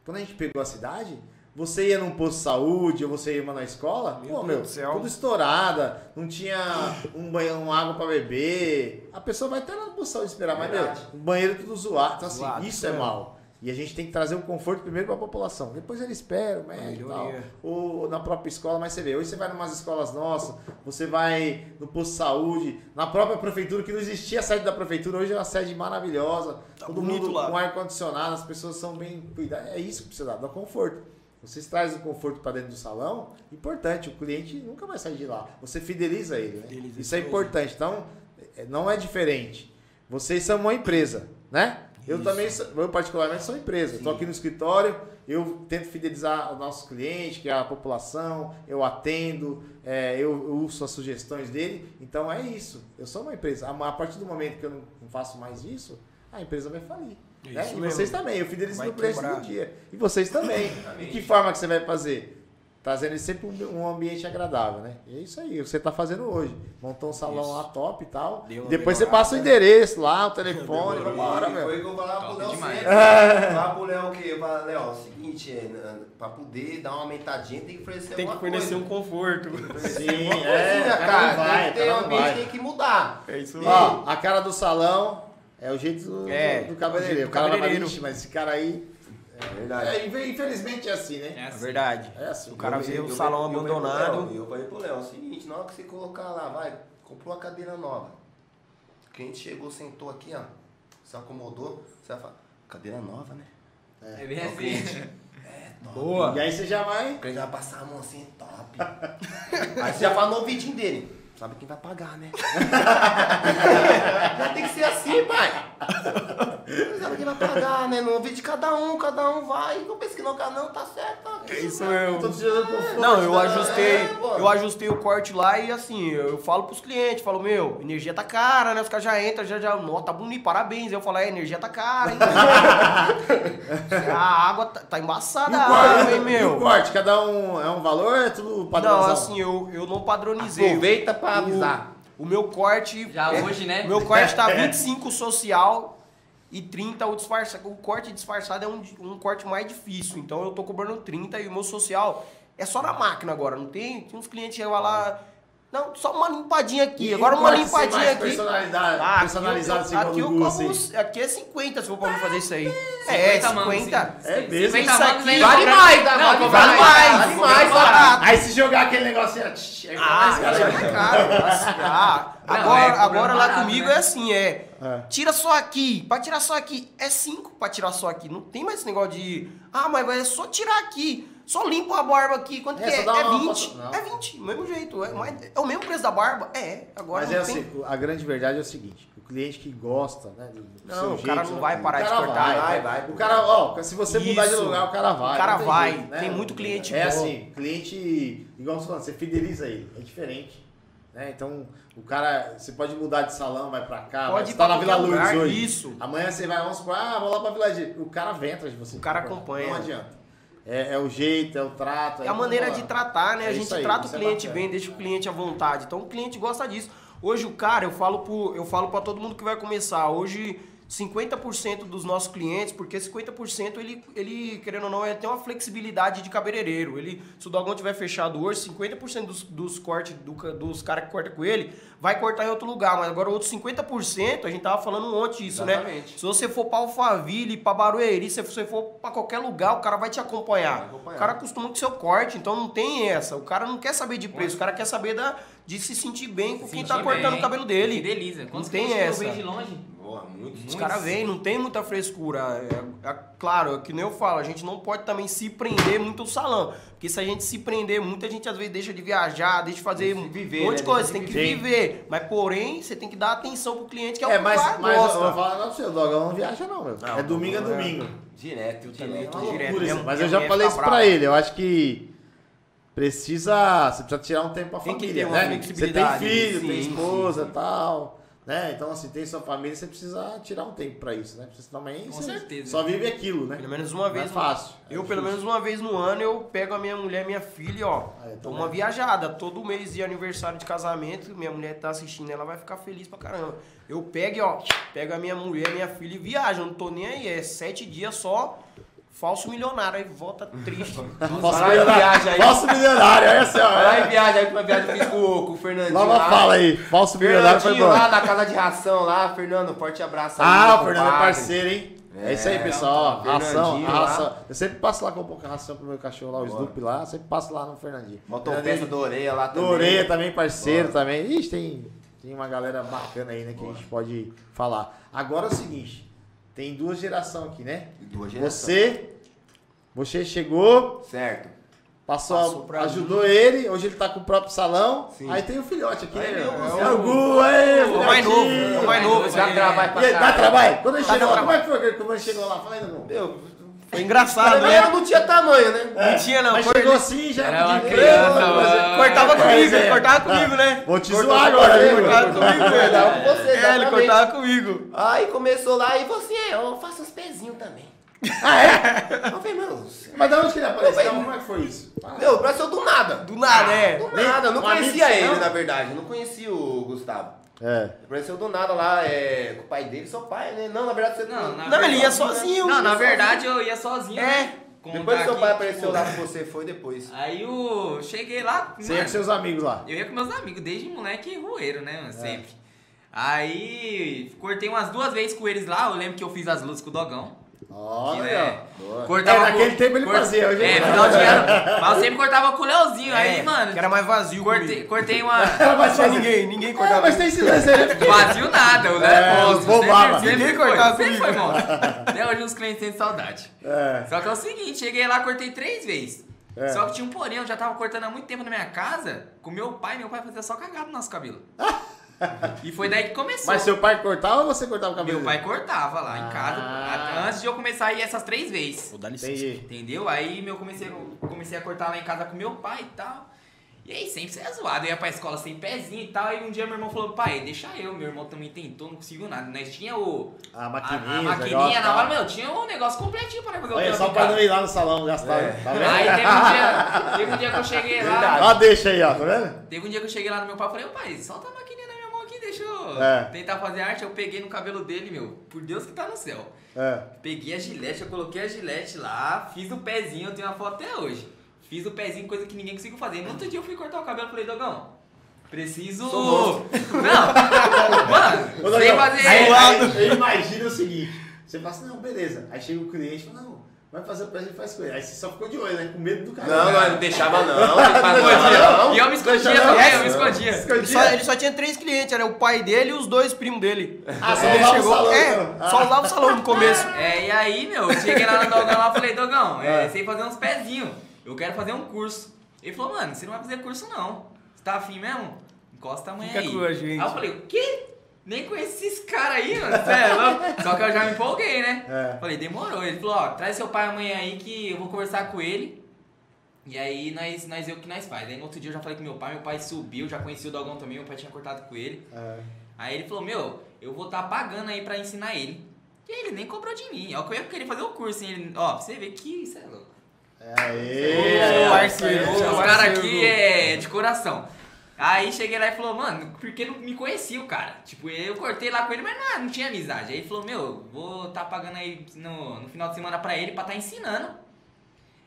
Quando a gente pegou a cidade, você ia num posto de saúde, ou você ia na escola, Meu pô, meu, tudo estourada, não tinha um banho, uma água pra beber. A pessoa vai até lá no posto de saúde esperar, mas, meu, o banheiro tudo zoado. Então, assim, Zoado, isso é é. mal. E a gente tem que trazer um conforto primeiro para a população. Depois ele espera, o médico tal. Ou na própria escola, mas você vê, hoje você vai em umas escolas nossas, você vai no posto de saúde, na própria prefeitura, que não existia a sede da prefeitura, hoje é uma sede maravilhosa, Tá todo mundo lá. com ar-condicionado, as pessoas são bem cuidadas. É isso que precisa dar, dar conforto. Vocês trazem o conforto para dentro do salão, importante, o cliente nunca vai sair de lá. Você fideliza ele, né? Fideliza Isso é importante. Então, é- não é diferente. Vocês são uma empresa, né? Eu Isso. também, sou- eu particularmente sou empresa. Estou aqui no escritório, eu tento fidelizar os nossos clientes, que é a população, eu atendo, é, eu, eu uso as sugestões dele. Então é isso. Eu sou uma empresa. A, a partir do momento que eu não, não faço mais isso, a empresa vai falir. Né? E mesmo. vocês também, eu fidelizo Vai no preço quebrar. do dia. E vocês também. De que forma que você vai fazer? Trazendo sempre um, ambiente agradável, né? E é isso aí, o que você tá fazendo hoje. Montou um salão Isso. lá top e tal. Uma Depois você passa o endereço lá, o telefone, Demorou. vambora, E meu. Foi o que eu falava pro Léo sempre. *laughs* Eu Falava pro Léo o quê? Eu falava, Léo, é o seguinte, é, né, pra poder dar uma aumentadinha tem que oferecer Tem que fornecer coisa. um conforto. Sim, é, coisinha, cara, vai, tem que ter cara, um ambiente, vai. tem que mudar. É isso Ó, a cara do salão é o jeito do, É, do cabeleireiro. do O cara vai cabeleireiro. "Ixi, mas esse cara aí. É verdade. É, infe- infelizmente é assim, né? É É assim. verdade. É assim. O cara Eu- vê eu- o salão eu abandonado. Eu falei pro Léo, é o seguinte, na hora que você colocar lá, vai, comprou uma cadeira nova. O cliente chegou, sentou aqui, ó. Se acomodou, você vai falar, cadeira nova, né? É bem Ó, o assim. cliente, *laughs* É, top. Boa. E aí você já vai. O cliente vai passar a mão assim, top. *laughs* Aí você já fala no ouvidinho dele. Sabe quem vai pagar, né? já tem que ser assim, pai. Sabe quem vai pagar, né? No ouvido de cada um, cada um vai. Não pensa que não, cada um tá certo. Tá É isso mesmo. conforto, Não, eu né? ajustei, É, eu ajustei o corte lá e assim, eu falo pros clientes, falo, meu, energia tá cara, né? Os caras já entram, já, já, ó, tá bonito, parabéns. Eu falo, é, energia tá cara, hein? *laughs* a água tá, tá embaçada, a água, hein, E o meu? corte? Cada um é um valor? É tudo padrãozão? Não, assim, eu, eu não padronizei. Aproveita pra avisar. O, o meu corte. Já hoje, né? O meu corte tá *laughs* 25 social e 30 o disfarçado. O corte disfarçado é um, um corte mais difícil. Então eu tô cobrando 30 e o meu social é só na máquina agora. Não tem. Tem uns clientes que chegam lá. Não, só uma limpadinha aqui. E agora uma limpadinha aqui. personalidade- Ah, personalizado, aqui segundo aqui, eu o Gu, cobro assim. uns- aqui é 50 se for pra mim fazer isso aí. É, 50 mãos, 50. É mesmo? Isso 50 manos aqui vale mais, dá- Não, vale cobra mais, vale mais, barato. Aí se jogar aquele negocinho, ó, tch, é Ah, mais é caro. Assim, ah, Não, agora é, cobra agora lá barato, comigo né? é assim, é. É. Tira só aqui. Pra tirar só aqui é 5 pra tirar só aqui. Não tem mais esse negócio de. Ah, mas é só tirar aqui. Só limpa a barba aqui. Quanto É, que é? É uma 20. passa- não. É 20. Do mesmo jeito. É, é o mesmo preço da barba? É. Agora Mas é assim, a grande verdade é o seguinte, o cliente que gosta, né, do, do Não, o jeito, cara não né, vai o parar de cortar. Vai, Vai, vai. vai. O cara, ó, se você mudar de Isso. lugar, o cara vai. O cara vai. jeito, né? Tem muito cliente É bom. assim, cliente, igual você falando, você fideliza ele, é diferente. Né? Então, o cara, você pode mudar de salão, vai pra cá, Pode tá na Vila qualquer Lourdes lugar, hoje. isso. Amanhã você vai, vamos supor, ah, vou lá pra Vila de... O cara vem atrás de você. O cara acompanha. Não adianta. É, é o jeito, é o trato. É a maneira de tratar, né? É a gente aí, trata o é cliente bacana. bem, deixa o cliente à vontade. Então o cliente gosta disso. Hoje o cara, eu falo pro, eu falo para todo mundo que vai começar. Hoje 50% dos nossos clientes, porque 50% ele, ele, querendo ou não, ele tem uma flexibilidade de cabeleireiro. Ele, se o dogão tiver fechado hoje, 50% dos, dos cortes do dos caras que cortam com ele vai cortar em outro lugar, mas agora outros 50%, a gente tava falando um monte disso, né? Exatamente. Se você for pra Alphaville, pra Barueri, se você for pra qualquer lugar, o cara vai te acompanhar. Acompanhar. O cara acostuma com o seu corte, então não tem essa. O cara não quer saber de preço, o cara quer saber da, de se sentir bem com quem tá Sentir cortando bem, o cabelo dele. Fideliza. Quantos Não tem eu essa. vejo de longe? Boa, muito. Os caras vêm, não tem muita frescura. É, é claro, é que nem eu falo, a gente não pode também se prender muito ao salão. Porque se a gente se prender muito, a gente às vezes deixa de viajar, deixa de fazer de viver, um monte né? de coisa. Deixa Você tem que viver. viver. Mas porém, você tem que dar atenção pro cliente, que é, o É, que mas, cara mas eu gosta. vou falar pra você, o Dogão não viaja não, meu. Não, é domingo não é. domingo. Direto, eu também. Direto, É uma direto. isso, mas eu já falei isso pra ele. Eu acho que precisa. Você precisa tirar um tempo pra Tem que família, ter uma né? Você tem filho, tem sim, esposa e tal. Né? Então, assim, tem sua família, você precisa tirar um tempo pra isso, né? Porque também Com você certeza. só vive aquilo, né? Pelo menos uma Não é vez. fácil. É Eu, pelo difícil. menos uma vez no ano, eu pego a minha mulher e minha filha, ó. Também. uma viajada. Todo mês de aniversário de casamento, minha mulher tá assistindo, ela vai ficar feliz pra caramba. Eu pego, ó, pego a minha mulher, minha filha e viajo. Eu não tô nem aí. É sete dias só, falso milionário. Aí volta triste. *laughs* Falso milionário. aí. Falso milionário, essa Vai lá é e a. viaja aí pra uma viagem que fiz com, com o Fernandinho. Nova lá. fala aí. Falso milionário foi Fernandinho bom. lá na casa de ração lá, Fernando, forte abraço aí. Ah, o Fernando é parceiro, hein? É, É, isso aí, pessoal. ó, Ração, ração. Eu sempre passo lá com um pouco de ração pro meu cachorro lá, o Boa. Snoopy lá. Sempre passo lá no Fernandinho. Botou Fernandinho- peça do orelha lá Do também. Orelha também, parceiro também. Ixi, tem, tem uma galera bacana aí, né, que a gente pode falar. Agora é o seguinte, tem duas gerações aqui, né? Duas gerações. Você, você chegou, Certo. Passou, Passou pra ajudou ele, hoje ele tá com o próprio salão. Sim. Aí tem o filhote aqui, Aí né? é? É o Gu, aí, o mais novo, é o mais novo. Já É. trabalho pra aí, dá trabalho? Quando ele Dá chegou lá, como é que foi quando ele chegou lá? Fala aí. Meu, Foi engraçado, né? ela não tinha tamanho, né? Não tinha, não. Mas Foi- chegou assim já. Era uma criança, mano. Cortava Mas comigo, é. ele cortava comigo, né? Vou te zoar agora, você, hein, cortava comigo, Cortava com você, É, ele cortava comigo. Aí começou lá e falou assim, é, eu faço uns pezinhos também. Ah, é? Eu falei, meu, Mas da onde que ele apareceu? Meu, Como é que foi isso? Fala. meu, apareceu do nada. Do nada, é. Do nada, eu não Um conhecia ele, não? na verdade. Eu não conhecia o Gustavo. É. Apareceu do nada lá, é, com o pai dele, seu pai, né? Não, na verdade você Não, na Não, ele ia sozinho. Não, na Ia verdade eu ia sozinho, É. né? Depois que seu pai apareceu tipo, lá com você, foi depois. Aí eu cheguei lá. Você ia mano, com seus amigos lá. Eu ia com meus amigos, desde moleque rueiro, né, É. mano, sempre. Aí, cortei umas duas vezes com eles lá, eu lembro que eu fiz as luzes com o Dogão. Olha, Que, né, Boa. Cortava é, naquele com- tempo ele cort- fazia. Hoje É, final de ano. *laughs* Mas eu sempre cortava com o Leozinho, aí, É, mano, Que era mais vazio. cortei, cortei uma... Não tinha fazer. ninguém, ninguém É, cortava. mas tem silêncio aí. *laughs* Vazio nada, o É, Poço, bobava. sempre, sempre Ninguém foi, cortava sempre comigo. foi bom. Até hoje os clientes têm saudade. É. Só que é o seguinte, cheguei lá, cortei três vezes. É. Só que tinha um porém, eu já tava cortando há muito tempo na minha casa com meu pai, meu pai fazia só cagado no nosso cabelo. *laughs* *laughs* e foi daí que começou. Mas seu pai cortava ou você cortava o cabelo? Meu pai cortava lá em casa, Ah. antes de eu começar a ir essas três vezes. Vou dar licença. Entendi. Entendeu? Aí meu comecei, comecei a cortar lá em casa com meu pai e tal. E aí sempre você é zoado, eu ia pra escola sem pezinho e tal. Aí um dia meu irmão falou, pai, deixa eu. Meu irmão também tentou, não conseguiu nada. Nós tinha o. A A, maquininha, a os maquininha na hora, meu, tinha um negócio completinho pra fazer o Olha, trampo só pra casa. não ir lá no salão gastar. É. Tá vendo? Aí teve um dia, *laughs* teve um dia que eu cheguei lá. Ó, deixa aí, ó, tá vendo? Teve um dia que eu cheguei lá no meu pai e falei, ô pai, solta a maquininha eu É. tentar fazer arte. Eu peguei no cabelo dele, meu, por Deus que tá no céu. É. Peguei a gilete, eu coloquei a gilete lá, fiz o pezinho, eu tenho uma foto até hoje. Fiz o pezinho, coisa que ninguém conseguiu fazer. No outro dia eu fui cortar o cabelo e falei, Dogão, preciso. *laughs* Não! Mano, Ô, sem fazer. Aí, aí, eu imagino o seguinte: você fala assim, não, beleza. Aí chega o cliente e fala, não, vai fazer o presente, faz com ele. Aí você só ficou de olho, né? Com medo do cara. Não, não, não deixava não. Não E eu me escondia também, eu me escondia. Ele só, ele só tinha três clientes, era o pai dele e os dois primos dele. Ah, só ele usava o chegou, salão, é, então. Ah. só usava o salão no começo. É, e aí, meu, eu cheguei lá no Dogão lá e falei, Dogão, é, É. sei fazer uns pezinhos. Eu quero fazer um curso. Ele falou, mano, você não vai fazer curso não. Você tá afim mesmo? Encosta amanhã Fica aí. com a gente. Aí eu falei, o quê? Nem conheci esses caras aí, mano. É louco? Só que eu já me empolguei, né? É. Falei, demorou. Ele falou, ó, traz seu pai amanhã aí que eu vou conversar com ele. E aí nós, nós vê o que nós faz. Aí no outro dia eu já falei com meu pai, meu pai subiu, já conhecia o Dogão também, meu pai tinha cortado com ele. É. Aí ele falou, meu, eu vou estar pagando aí pra ensinar ele. E ele nem cobrou de mim. É o que eu ia querer fazer o curso, hein? Ele, ó, pra você ver que isso é louco. Aê, Ô, aí, parceiro. ó. Os caras aqui é de coração. Aí cheguei lá e falou, mano, porque não me conhecia o cara. Tipo, eu cortei lá com ele, mas não, não tinha amizade. Aí ele falou, meu, vou tá pagando aí no, no final de semana pra ele pra tá ensinando.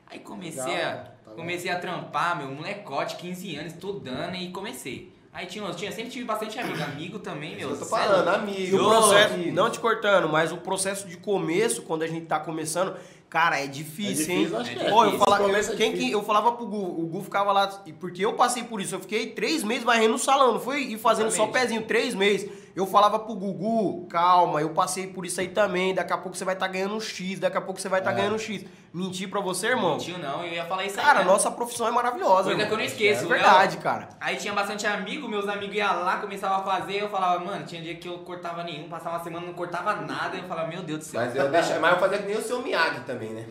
Aí comecei Legal, a. tá comecei a trampar, meu, molecote, 15 anos, estudando e comecei. Aí tinha, eu tinha, sempre tive bastante amigo, amigo também, meu. Eu tô é falando, amigo. E o processo, amigo. não te cortando, mas o processo de começo, quando a gente tá começando, cara, é difícil, É difícil, hein? é. Pô, eu, difícil, falava, quem difícil. que, eu falava pro Gu, o Gu ficava lá, e porque eu passei por isso, eu fiquei três meses varrendo no salão, não foi ir fazendo só Exatamente. pezinho, três meses. Eu falava pro Gugu, calma, eu passei por isso aí também, daqui a pouco você vai estar ganhando um X, daqui a pouco você vai estar É. ganhando um X. Mentir pra você, irmão? Mentiu não, eu ia falar isso aí. Cara, né? nossa profissão é maravilhosa. Coisa irmão. que eu não esqueço, É verdade, Léo- cara. Aí tinha bastante amigo, meus amigos iam lá, começavam a fazer, eu falava, mano, tinha dia que eu cortava nenhum, passava uma semana não cortava nada, eu falava, meu Deus do céu. Mas eu, deixa, mas eu fazia que nem o seu Miyagi também, né?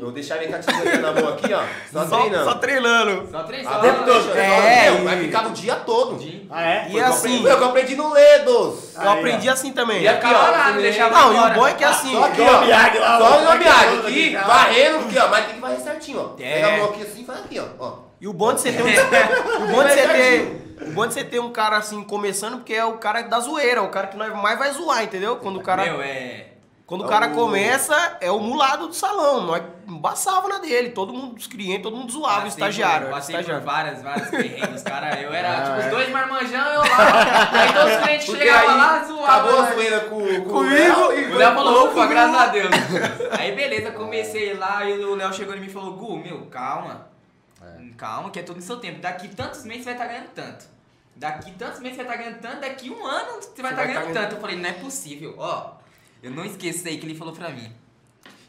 Eu deixava ele com a tesourinha na mão aqui, ó. Só, Só, treinando. só treinando. Só Ah, só. tempo todo. É, Meu, Vai ficar o dia todo. De- Ah, é? E Foi eu assim- eu aprendi no Ledos. Eu aprendi assim também. E aqui, ó. Ficava não e o bom é que assim. Só aqui, ó. o Miyagi lá, Só o meu Miyagi Aqui, ó. Varrendo aqui, ó. Mas tem que varrer certinho, ó. É. Pega a mão aqui assim e faz aqui, ó. ó. E o bom de você ter um, *laughs* *laughs* o bom de você ter, o bom de você ter um cara assim começando, porque é o cara da zoeira, o cara que nós mais vai zoar, entendeu? Quando o cara, Meu, é... quando o cara começa, é o mulado do salão, nós embaçava na dele, todo mundo os clientes, todo mundo zoava o estagiário, por- Passei por estagiário. várias, várias perrengues, cara. Eu era, Ah, tipo, os é. dois marmanjão, eu lá. Aí todos os clientes Porque chegavam aí lá, zoavam. acabou a né? zoeira com, com Comigo, o Léo e O Léo falou, ufa, comigo. graças a Deus. Aí beleza, comecei lá e o Léo chegou em mim e falou, Gu, meu, calma. Calma, que é tudo no seu tempo. Daqui tantos meses você vai estar ganhando tanto. Daqui tantos meses você vai estar ganhando tanto, daqui um ano você vai estar tá ganhando ganhando- tanto. Eu falei, não é possível. Ó, eu não esqueço isso aí que ele falou pra mim.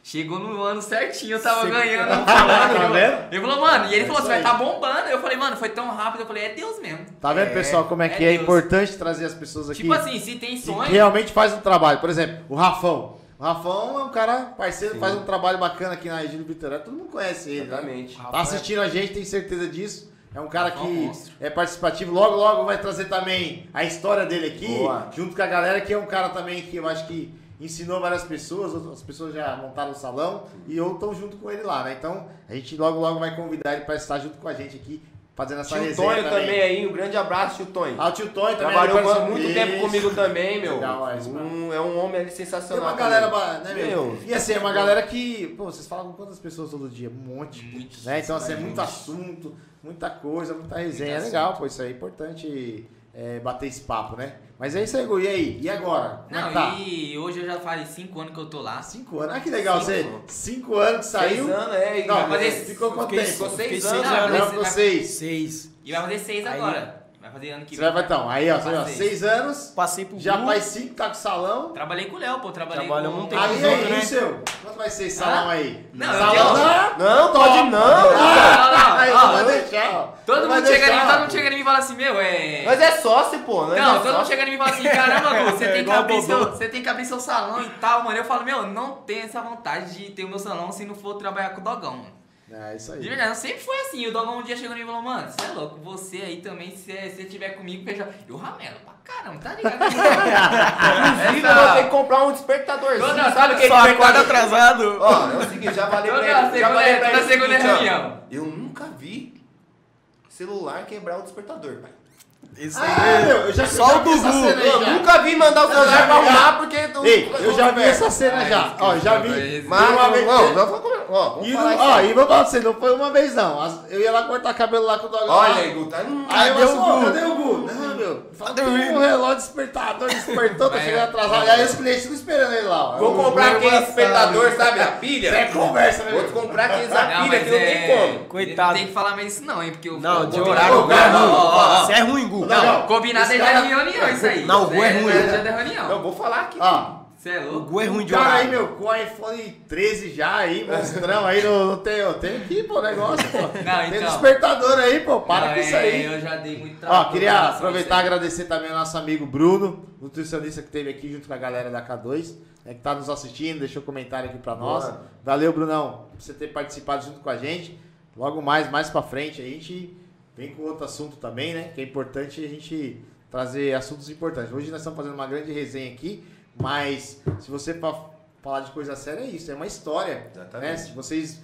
Chegou no ano certinho, eu tava Você- ganhando. Tá vendo? Ele falou, mano, e ele É falou, você vai aí. tá bombando. Eu falei, mano, foi tão rápido. Eu falei, é Deus mesmo. Tá vendo, É, pessoal, como é que é, Deus. importante trazer as pessoas aqui Tipo assim, se tem que sonho. realmente faz um trabalho. Por exemplo, o Rafão. O Rafão é um cara parceiro, faz um trabalho bacana aqui na Egílio Vitoré. Todo mundo conhece ele. né? Exatamente. Tá assistindo a gente, tem certeza disso. É um cara é um que é participativo. Logo, logo vai trazer também a história dele aqui, Boa. junto com a galera, que é um cara também que eu acho que ensinou várias pessoas. Outras pessoas já montaram o salão e ou estão junto com ele lá, né? Então, a gente logo, logo vai convidar ele para estar junto com a gente aqui, fazendo essa Tio Tonho também aí, um grande abraço, tio Tonho. Ah, o tio Tonho também. Trabalhou participou- muito tempo Isso. comigo também, meu. Legal, Um- é um homem ali Tem sensacional. uma galera, também. né, meu? Meu. E assim, é uma galera que, pô, vocês falam com quantas pessoas todo dia? Um monte. Muitos. né? Então, assim, é muito assunto, muita coisa, muita resenha. É legal, pô, isso aí é importante é, bater esse papo, né? Mas é isso aí, Gu. E aí? E agora? Como é Não, que tá? e hoje eu já faz cinco anos que eu tô lá. Cinco anos. Ah, que legal, Cinco. você. Cinco anos que saiu. Seis anos, é. Não, mas ficou quanto tempo? Ficou seis anos. Não, ficou seis. Seis. E vai fazer seis Aí- agora. Vai fazer ano que Você vem. vai, então. Aí, ó, você, ó, seis anos. Passei pro Já faz cinco, tá com salão. Trabalhei com o Léo, pô. Trabalhei Trabalhamos com... um tempo Aí, aí, né? seu? Quanto vai ser esse salão aí? Não, eu salão tenho- não. Não, pode não. Não, não, não. Aí, Ó, não vai deixar. ó. Todo Não mundo chega em mim, todo mundo chega em mim e fala assim, meu, é... Mas é sócio, pô. Não, Não, é todo mundo chega em mim e fala assim, caramba, você, *laughs* É tem que abrir seu, você tem que abrir seu salão e tal, mano. Eu falo, meu, não tenho essa vontade de ter o meu salão se não for trabalhar com o Dogão, mano. É isso aí. De verdade, sempre foi assim. O Dogão um dia chegou e falou, mano, você é louco, você aí também, se você tiver comigo, fecha. E o Ramelo, pra caramba, tá ligado? Inclusive, eu vou ter que comprar um despertadorzinho. Toda- Sabe aquele Só acorda despertador? atrasado. Ó, é o seguinte, já falei Toda pra ele. Já falei pra ele. o segunda reunião. Eu nunca vi celular quebrar um despertador, pai. Isso Ah, aí. meu, eu já Só eu já o Dudu. aí Eu nunca vi mandar o celular pra arrumar porque... Ei, eu já vi essa cena já. Ó, já vi. Mas, Uma vez- não, não, vamos, ó, vamos E, falar não, ó, aí. e vou falar pra você, não foi uma vez não. Eu ia lá cortar cabelo lá com o Dogão. Olha aí, tá... Hum, Aí eu falei, cadê o Gu? Não, meu. Fala, Tá tem um relógio despertador, despertou, tá Mas- chegando atrasado. E aí os clientes ficam esperando ele lá. ó. Vou Eu- comprar eu- aquele eu- despertador, sabe, da pilha? É conversa, né? Vou comprar aqueles da Não, pilha que não é... tem como. Coitado. Não tem que falar mais isso não, hein, porque o... Não, o de horário, é. Você é ruim, Gu. Não, Não, combinado é de reunião isso aí. Não, o Gu é ruim. Já é da Não, reunião. vou falar aqui. Ó, Você é O louco? Gu é ruim de cara aí, meu, com o iPhone 13 já aí, monstrão aí no, no tem, eu tenho aqui, pô, o negócio, pô. Tem então. despertador aí, pô, para Não, com isso é, aí. Eu já dei muito trabalho. Ó, queria aproveitar e agradecer também ao nosso amigo Bruno, nutricionista que esteve aqui junto com a galera da K2, né, que tá nos assistindo, deixou comentário aqui pra nós. Boa. Valeu, Brunão, por você ter participado junto com a gente. Logo mais, mais pra frente, a gente vem com outro assunto também, né? Que é importante a gente trazer assuntos importantes. Hoje nós estamos fazendo uma grande resenha aqui, mas se você fa- falar de coisa séria, é isso, é uma história. Exatamente. Né? Se vocês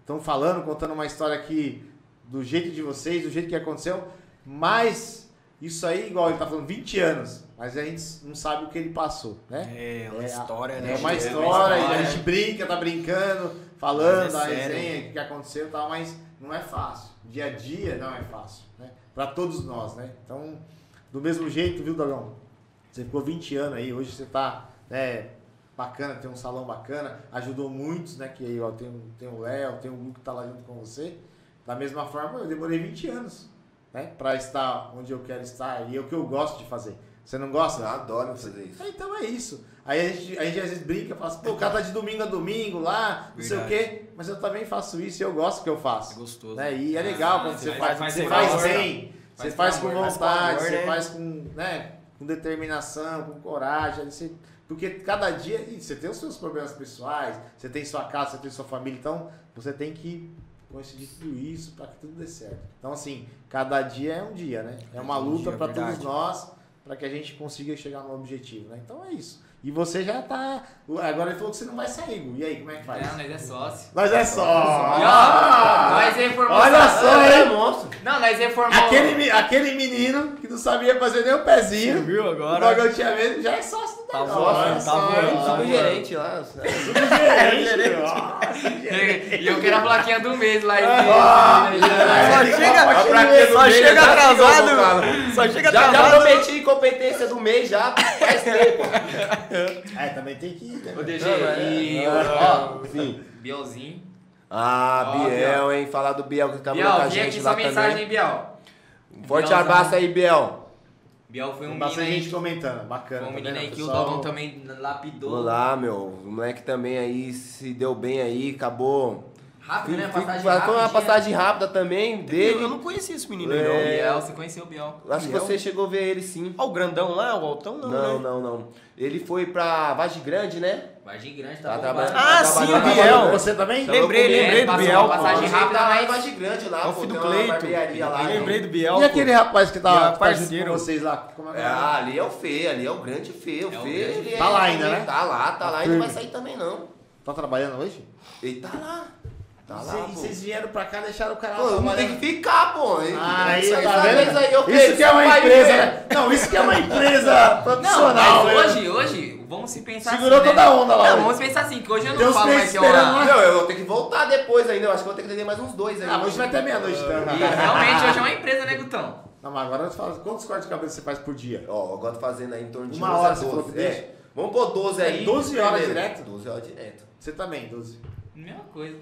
estão falando, contando uma história aqui do jeito de vocês, do jeito que aconteceu, mas isso aí, igual ele tá falando, 20 anos, mas a gente não sabe o que ele passou, né? É, uma É, história, né? É uma história, uma e a gente brinca, tá brincando, falando é da sério. resenha, o que aconteceu e tal, mas não é fácil. Dia a dia não é fácil, né? Pra todos nós, né? Então, do mesmo jeito, viu, Dogão? Você ficou 20 anos aí, hoje você tá, né, bacana, tem um salão bacana, ajudou muitos, né? Que aí, ó, tem, o- tem o Léo, tem o Hugo que tá lá junto com você. Da mesma forma, eu demorei 20 anos, né? Pra estar onde eu quero estar e é o que eu gosto de fazer. Você não gosta? Eu adoro fazer isso. Ah, Então é isso. Aí a gente, a gente às vezes brinca, fala assim, pô, o cara tá de domingo a domingo lá, não sei o quê, mas eu também faço isso e eu gosto que eu É faço. gostoso. Né? E é legal quando você Faz- faz, você faz bem, você Faz com vontade, você né? faz com, né, com determinação, com coragem, você- porque cada dia você tem os seus problemas pessoais, você tem sua casa, você tem sua família, então você tem que coincidir tudo isso para que tudo dê certo. Então assim, cada dia é um dia, né? É uma um luta dia, para todos nós para que a gente consiga chegar no objetivo, né? Então é isso. E você já tá. Agora ele falou que você não vai sair, Gu. E aí, como é que faz? Não, nós é sócio. Nós é só. E ó, nós reformou... Olha só, É hein? monstro. Não, nós reformou... Aquele, me- aquele menino que não sabia fazer nem o pezinho. Viu O agora? Dogão tinha medo, já é sócio Tá voando, tá voando, tá. Subgerente lá. Gerente, ó. E eu quero a plaquinha do mês lá. Só chega, A plaquinha do só mês, chega já atrasado. Já, atrasado. prometi incompetência do mês já faz tempo. *laughs* É, também tem que ir, né? Ô, DG, é- e... Ah, Ó, Sim. Bielzinho. Ah, Biel, hein? Falar do Biel que trabalhou com Biel, a vi gente aqui lá sua mensagem, também. hein, Biel. Forte abraço aí, Biel. Biel foi um Tem menino bastante aí, gente comentando. Bacana. foi um menino vendo? aí que o Dogão também lapidou. Olá, meu. O moleque também aí se deu bem aí, acabou. Rápido, né? Passagem foi uma rápida. passagem rápida também Eu dele. não conhecia esse menino aí, É. não. Biel, você conheceu o Biel. Acho que Biel? você chegou a ver ele sim. Ó, o grandão lá, o altão, não, Não, né? não, não. Ele foi pra Vagem Grande, né? Varginha Grande Tá tá trabalhando. Ah, tá sim, trabalhando o Biel. Você também? Lembrei, lembrei do Biel. uma passagem Ele rápida, tá lá em mas... Vagem Grande lá, É o filho do Cleito. Lembrei do Biel. E aquele rapaz que tá, tá parceiro. com vocês lá? É é? É, ali é o Fê, ali é o grande Fê. O É Fê, Tá lá ainda, né? Tá lá, tá lá e não vai sair também não. Tá trabalhando hoje? Ele tá lá. Tá lá, Cê-. Vocês vieram pra cá, deixaram o cara Pô, lá não tem que ficar, pô. Ah, aí, isso tá vendo? aí, eu Isso que é uma empresa, né? Não, isso que é uma *laughs* empresa Não, profissional, mas né? hoje, hoje, vamos se pensar Segurou assim, toda né? a onda lá Não, hoje. vamos pensar assim, que hoje eu não uns falo mais que é esperando uma... Não, eu vou ter que voltar depois ainda. Eu acho que eu vou ter que ter mais uns dois aí. Ah, hoje vai até meia-noite, então. Realmente hoje é uma empresa, né, Gutão? Não, mas agora você fala, quantos cortes de cabelo você faz por dia? Ó, eu gosto de fazendo aí em torno de Uma 11 a hora você 12. falou que deixa? É. Vamos pôr 12 aí. É 12 horas primeiro. direto? 12 horas direto. Você também, 12. Mesma coisa.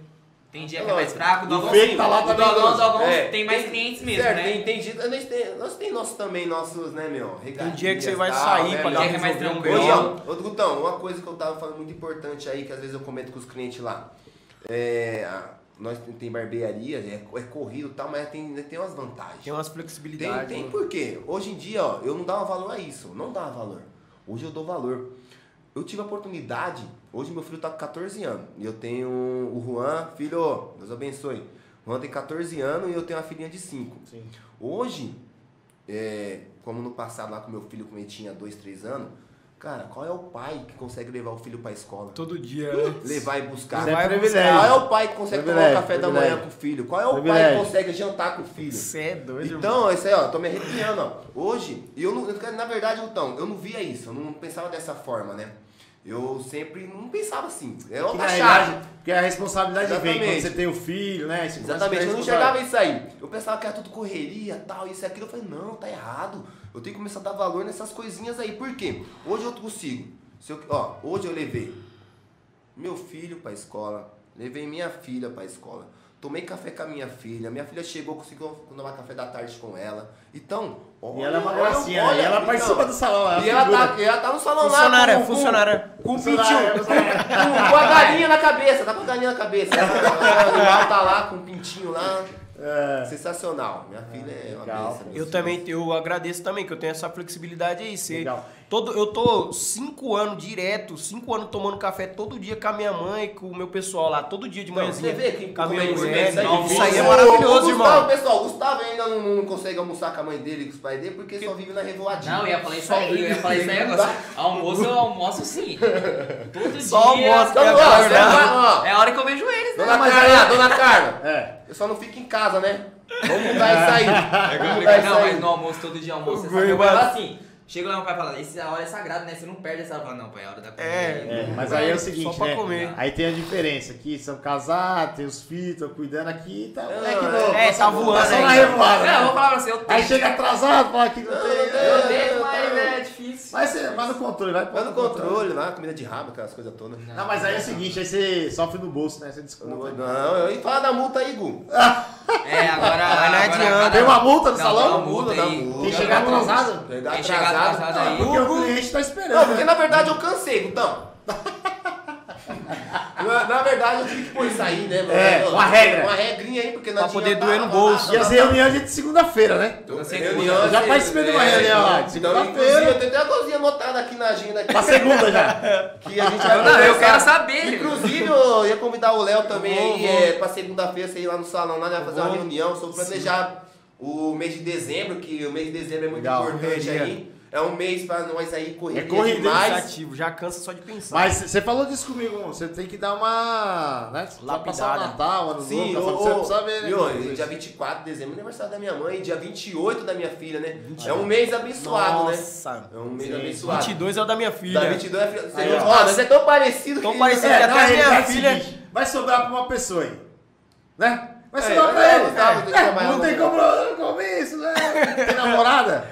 Tem dia É que é mais fraco, o O Dogão sim. tá lá o Dogão. Dogão É, tem mais clientes mesmo, certo, né? Tem, tem dia, nós tem, nós tem nossos também, nossos, né, meu? Tem dia que você vai sair tal, pra né, dar dia um que é mais tranquilo. Ô Gutão, uma coisa que eu tava falando muito importante aí, que às vezes eu comento com os clientes lá. É, nós tem- tem barbearia, é, é corrido e tal, mas tem, tem umas vantagens. Tem umas Tem, flexibilidades. tem né? por quê? Hoje em dia, ó, eu não dava valor a isso. Não dava valor. Hoje eu dou valor. Eu tive a oportunidade, hoje meu filho tá com 14 anos. E eu tenho o Juan, filho, Deus abençoe. O Juan tem 14 anos e eu tenho uma filhinha de 5. Sim. Hoje, é, como no passado lá com meu filho, quando ele tinha 2, 3 anos, cara, qual é o pai que consegue levar o filho pra escola? Todo dia, né? Levar e buscar. Isso é privilégio. Qual é o pai que consegue tomar o café da manhã com o filho? Qual é o pai que consegue jantar com o filho? Você é doido, Então, isso aí, ó, tô me arrepiando, ó. Hoje, eu não, na verdade, então, eu não via isso, eu não pensava dessa forma, né? Eu sempre não pensava assim. É chave. realidade, porque a responsabilidade vem Exatamente. quando você tem o filho, né? Você Exatamente, eu não enxergava isso aí. Eu pensava que era tudo correria, tal, isso e aquilo. Eu falei, não, tá errado. Eu tenho que começar a dar valor nessas coisinhas aí. Por quê? Hoje eu consigo. Eu, ó, hoje eu levei meu filho pra escola, levei minha filha pra escola, tomei café com a minha filha, minha filha chegou, conseguiu tomar café da tarde com ela. Então, E ela é uma olha- gracinha, olha, né? E ela então, participa do salão. E ela tá, e ela tá no salão Funcionária, lá com, com- funcionária. com um Funcionária, pintinho, funcionária. *laughs* com, com a galinha na cabeça, tá com a galinha na cabeça. o animal tá lá com um pintinho lá. É. Sensacional. Minha filha é uma legal, bênção. Eu também eu agradeço também, que eu tenho essa flexibilidade aí. Você, Legal. Todo, eu tô cinco anos direto, cinco anos tomando café todo dia com a minha mãe, com o meu pessoal lá, todo dia de manhãzinha. você vê que com a minha é mulher. não, Isso aí é maravilhoso, irmão. Gustavo, pessoal, o Gustavo ainda não, não consegue almoçar com a mãe dele e com os pais dele porque só vive na revoadinha. Não, eu ia falar isso Só aí, eu ia falar isso aí agora. Almoço eu almoço sim. Todo Só dia. almoço, Então, É ó, você verdade. vai, ó. É a hora que eu vejo eles, né? Dona Carla, aí- dona Carla. É. Eu só não fico em casa, né? Vamos mudar isso aí. Vamos mudar isso Não, mas no almoço, todo dia almoço, você sabe, vai- fala assim. Chega lá, meu pai fala, essa hora é sagrada, né? Você não perde essa hora. Fala, Não, pai, é hora da comida. É. É, mas aí é o seguinte, Só pra né? comer. Aí tem a diferença, aqui são casados, tem os filhos, estão cuidando aqui, tá, É, moleque é, novo, é, passa- tá voando passa ainda. na revoada, Não, eu vou né? falar pra você, eu Aí tenho. chega atrasado, fala que não tem. Eu tenho, mas é difícil. Mas você vai no controle, vai Vai no controle lá, comida de rabo, aquelas coisas todas. Não, mas aí é o seguinte, aí você sofre no bolso, né? Você desconta. não Não, eu ia falar da multa aí, Gu. É, agora. Mas não adianta. Tem uma multa no Não, salão? tem uma multa aí. multa. Quem chegar atrasado? Chegar atrasado. atrasado aí. Porque o cliente tá esperando. Não, porque né? na verdade eu cansei, então. *laughs* na, na verdade eu tive que pôr isso aí, né? mano? É, uma regra. Uma regrinha aí, porque não Pra poder doer no bolso. E as reuniões é de segunda-feira, né? Toda Eu já participei de uma reunião lá, Então, segunda-feira. inclusive, eu tenho até a coisinha anotada aqui na agenda. Aqui, Pra segunda já. que a gente vai Não, eu quero saber. Inclusive, eu ia convidar o Léo também Vou, aí vou. é, pra segunda-feira, você ir lá no salão, lá, né, fazer uma Vou. reunião sobre planejar o mês de dezembro, que o mês de dezembro é muito Legal. importante aí. É um mês pra nós aí correr É corrida, demais. Cansativo, já cansa só de pensar. Mas você falou disso comigo, você tem que dar uma. Né? Vai passar o Lapidada. Natal, ano Sim, novo, ô, você ô, precisa ver, né? e, é dia isso. 24 de dezembro é aniversário da minha mãe, dia 28 da minha filha, né? É um mês abençoado, né? Nossa. É um mês Sim. abençoado. 22 é o da minha filha. Da 22 é filha. Você Aí, ó. Ó, nós é tão parecido Tão que... parecido. É, Até na a minha é filha- seguinte, vai sobrar pra uma pessoa aí. Né? Vai É, sobrar eu pra ele. É, é, trabalhar não tem com- como comer isso, né? Tem namorada?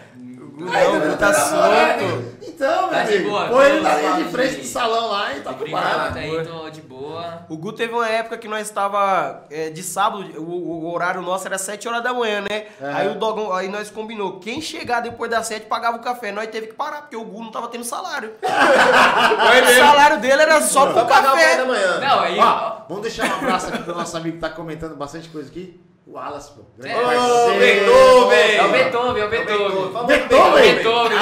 Não, ele tá solto. Então, meu Tá de amigo. boa, Põe ele tô na linha de frente de- do salão lá e tá gravata bar. aí, tô de boa. O Gu teve uma época que nós estava é, de sábado, o, o horário nosso era 7 horas da manhã, né? É. Aí o Dogão, aí nós combinou, quem chegar depois das 7 pagava o café. Nós teve que parar, porque o Gu não tava tendo salário. *laughs* o salário dele era só pro Só pagar o café da manhã. Não, aí. Ó, vamos deixar um abraço aqui pro nosso amigo que tá comentando bastante coisa aqui. O Wallace, pô. Grande É. parceiro. Ô, Beethoven! É o Beethoven, é o Beethoven. Fala Beethoven? É o Beethoven.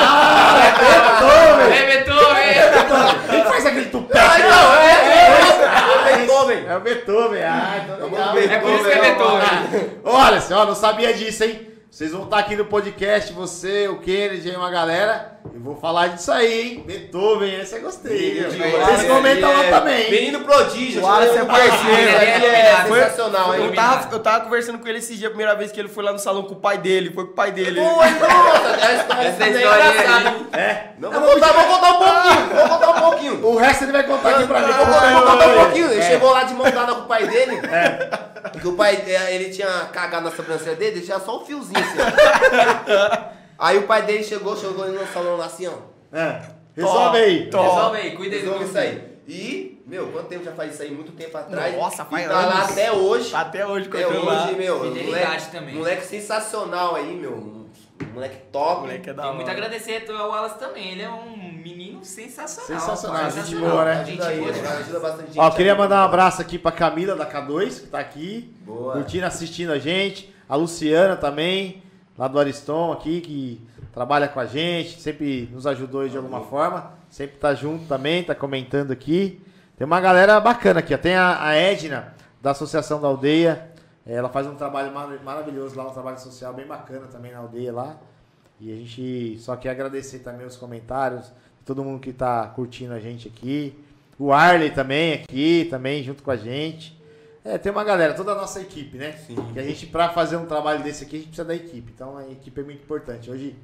Beethoven! É Beethoven. Quem faz aquele tupete? Ah, não, é, é, é, Beethoven. É o Beethoven. Ah, então legal. Beethoven. É por isso que é Beethoven. Olha, senhor, não sabia disso, hein? Vocês vão estar aqui no podcast, você, o Kennedy e uma galera. Eu vou falar disso aí, hein? Beethoven, esse eu gostei. Viu? Vocês comentam lá é também. Menino prodígio. O Wallace chama é parceiro, Ele ele é é sensacional, hein? Eu tava, eu tava conversando com ele esses dias, a primeira vez que ele foi lá no salão com o pai dele. Foi com o pai dele. Pô, história Essa é história hein? É. Não, vou contar, vou contar um pouquinho, vou contar um pouquinho. O resto ele vai contar aqui pra mim. Vou contar, vou contar um pouquinho. Ele É. chegou lá de mão dada com o pai dele. Porque o pai, é, ele tinha cagado na sobrancelha dele, tinha só um fiozinho assim. *laughs* Aí o pai dele chegou, chegou no salão lá assim, ó. É. Resolve aí. Tó. Resolve aí, cuida aí Resolve isso aí. E, meu, quanto tempo já faz isso aí? Muito tempo atrás. Nossa, e faz tá lá anos. até hoje. Até hoje, Até cortando lá. hoje, meu. Fidelidade moleque, também. Moleque sensacional aí, meu. Moleque top. Moleque é da Tem muito a agradecer ao Wallace também. Ele é um menino sensacional. Sensacional, pai. gente boa, né? Gente Ajuda aí, boa demais. ajuda bastante gente. Ó, queria mandar um abraço aqui pra Camila da K2, que tá aqui. Boa. Curtindo, assistindo a gente. A Luciana também, lá do Ariston aqui, que trabalha com a gente, sempre nos ajudou aí de alguma forma. Sempre tá junto também, tá comentando aqui. Tem uma galera bacana aqui, ó. Tem a, a Edna, da Associação da Aldeia. Ela faz um trabalho mar- maravilhoso lá, um trabalho social bem bacana também na aldeia lá. E a gente só quer agradecer também os comentários, todo mundo que tá curtindo a gente aqui. O Arley também aqui, também junto com a gente. É, tem uma galera, toda a nossa equipe, né? Sim. Que a gente, pra fazer um trabalho desse aqui, a gente precisa da equipe. Então a equipe é muito importante. Hoje,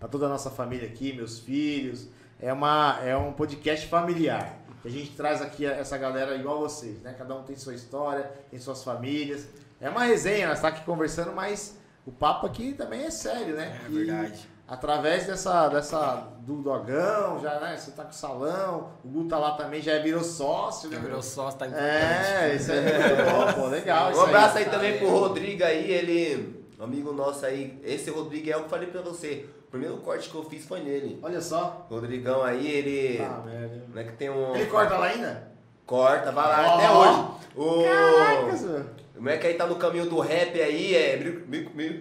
tá toda a nossa família aqui, meus filhos. É, uma, é um podcast familiar. A gente traz aqui essa galera igual vocês, né? Cada um tem sua história, tem suas famílias. É uma resenha, nós tá aqui conversando, mas o papo aqui também é sério, né? É E verdade. Através dessa, dessa do dogão, já, né? Você tá com o salão, o Gu tá lá também, já virou sócio, né? Já virou sócio, tá importante. É, isso é muito bom, pô, legal. Um abraço aí aí. também pro Rodrigo aí, ele. Amigo nosso aí. Esse Rodrigo é o que eu falei pra você. O primeiro corte que eu fiz foi nele. Olha só. Rodrigão aí, ele. Ah, merda. Não é que tem um. Ele corta lá ainda? Corta, vai lá, Ó. até hoje. O. Caraca, senhor. O moleque aí tá no caminho do rap aí, é.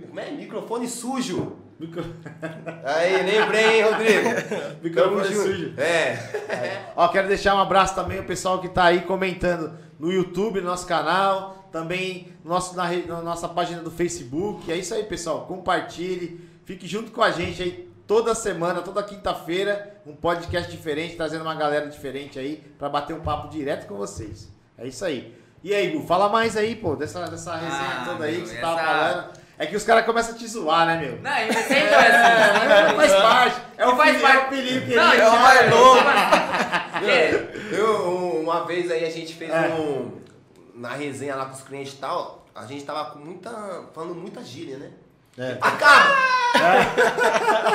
como é? Microfone sujo. Micro- Aí, lembrei, hein, Rodrigo? *laughs* Junto. sujo. É. Ó, quero deixar um abraço também ao pessoal que tá aí comentando no YouTube, no nosso canal, também no nosso, na, na nossa página do Facebook. É isso aí, pessoal. Compartilhe, fique junto com a gente aí toda semana, toda quinta-feira, um podcast diferente, trazendo uma galera diferente aí pra bater um papo direto com vocês. É isso aí. E aí, Gu, fala mais aí, pô, dessa, dessa resenha Ah, toda aí meu, que você tava essa- falando. É que os caras começam a te zoar, né, meu? Não, ele sempre é assim. Faz parte. É o, Faz parte. é o que Não, ele é o mais um- uma vez aí a gente fez É. um. Na resenha lá com os clientes e tal, a gente tava com muita. falando muita gíria, né? É. Acaba!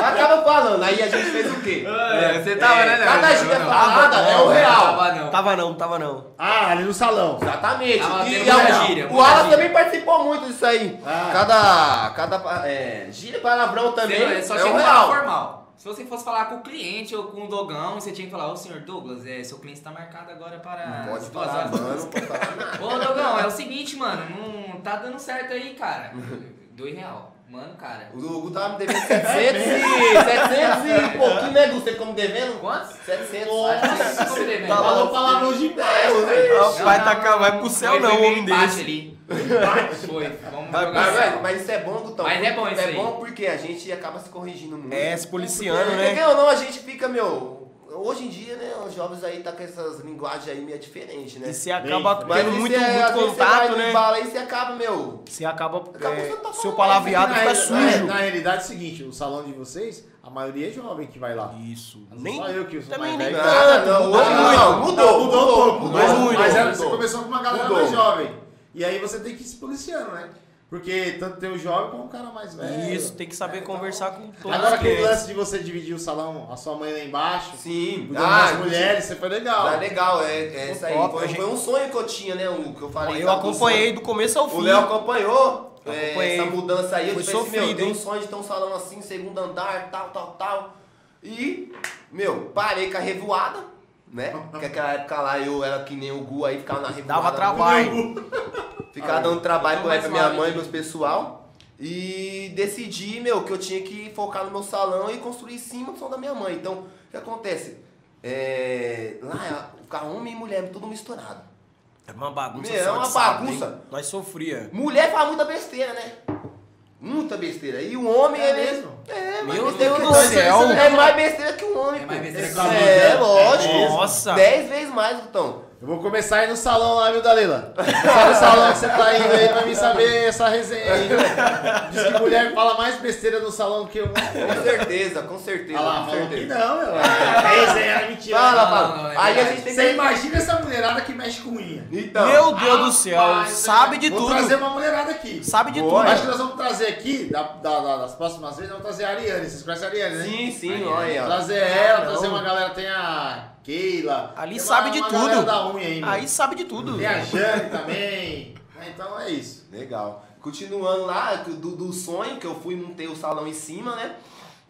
Acaba falando. Aí a gente fez o quê? É, Você tava, É, né? Cada Não, gíria não, falada tava é não, o real. Tava não. Tava não, tava não. Ah, ali no salão. Exatamente. Tava e a- gíria, o Alan gíria. também participou muito disso aí. Ah. Cada. Cada. É, gíria palavrão também. Você só é o real. formal. Se você fosse falar com o cliente ou com o dogão, você tinha que falar, ô senhor Douglas, é, seu cliente está marcado agora para Não pode duas falar, horas. mano, não pode falar nada. Ô Dogão, é o seguinte, mano, não tá dando certo aí, cara. *laughs* Dois real. Mano, cara. O Hugo tava me devendo *laughs* 700 e. 700 e pouquinho, né, Gu? Você ficou me devendo? Quantos? 700. Nossa, ele é, velho? Falou palavrão de pé, o pai tá não, cá, vai pro céu Foi- não, foi meio homem desse. ali. Foi. Vamos Vai jogar Mas, velho, mas isso é bom, Gutão. Mas é bom isso É aí. bom porque a gente acaba se corrigindo muito. É, se policiando, Porque, né? quer ou não, a gente fica, meu. Hoje em dia, né, os jovens aí tá com essas linguagens aí meio diferentes, né? E você acaba Bem, tendo muito, é, muito contato, né? Bala aí você acaba, meu. Você acaba. É, você tá seu palavreado Na fica sujo. Na, na realidade é o seguinte, o salão de vocês, a maioria é jovem que vai lá. Isso. Mas Nem, só eu que sou também mais nem velho. Ah, tanto. não, mudou hoje muito. não, mudou, mudou um pouco. mudou mas muito, mas era- mudou. você começou com uma galera Mudou. mais jovem. E aí você tem que ir se policiando, né? Porque tanto tem o jovem como o cara mais velho. Isso, tem que saber É, então- conversar com todos Agora aquele lance de você dividir o salão, a sua mãe lá embaixo, Sim. Ah, mulheres, você foi legal. Tá legal, é, é isso aí. Top, Foi, gente- foi um sonho que eu tinha, né? O que eu falei. Eu acompanhei do começo ao O fim. Léo acompanhou é, essa mudança aí. Eu Foi disse assim, meu, tem um sonho de ter um salão assim, segundo andar, tal, tal, tal. E, meu, parei com a revoada, né? Porque aquela época lá eu era que nem o Gu aí, ficava na revoada. Dava trabalho. *laughs* Ficava dando trabalho pra mais minha mãe e meus pessoal. E decidi, meu, que eu tinha que focar no meu salão e construir em cima do som da minha mãe. Então, o que acontece? É, lá ficava homem e mulher, tudo misturado. É uma bagunça. Meu, é uma bagunça. hein? Nós sofria. Mulher faz muita besteira, né? Muita besteira. E o homem É é, mesmo? É, mais Meu besteira Deus que do céu. É mais besteira que o homem. É mais besteira que o homem. É, lógico. É Nossa. Dez vezes mais, então. Eu vou começar aí no salão lá, viu, Dalila? Começar no salão que você tá indo aí pra mim saber essa resenha aí? Diz que mulher fala mais besteira no salão que eu. Com certeza, com certeza. Olha lá, com falou que certeza. não, meu. É resenha, é mentira. Fala, fala. Aí a gente tem Você que. imagina essa mulherada que mexe com unha. Então. Meu Deus do céu. Rapaz, Sabe de vou tudo. trazer uma mulherada aqui. Sabe de Boa. tudo. Acho que nós vamos trazer aqui, da, da- da- das próximas vezes, vamos trazer a Ariane. Vocês conhecem a Ariane, né? Sim, sim, olha. Trazer ela, trazer uma galera, tem a Keila. Ali tem sabe uma- de uma tudo. galera da unha aí. Aí sabe de tudo. Tem a Jane também. É, Então é isso. Legal. Continuando lá, do, do sonho que eu fui montei o salão em cima, né?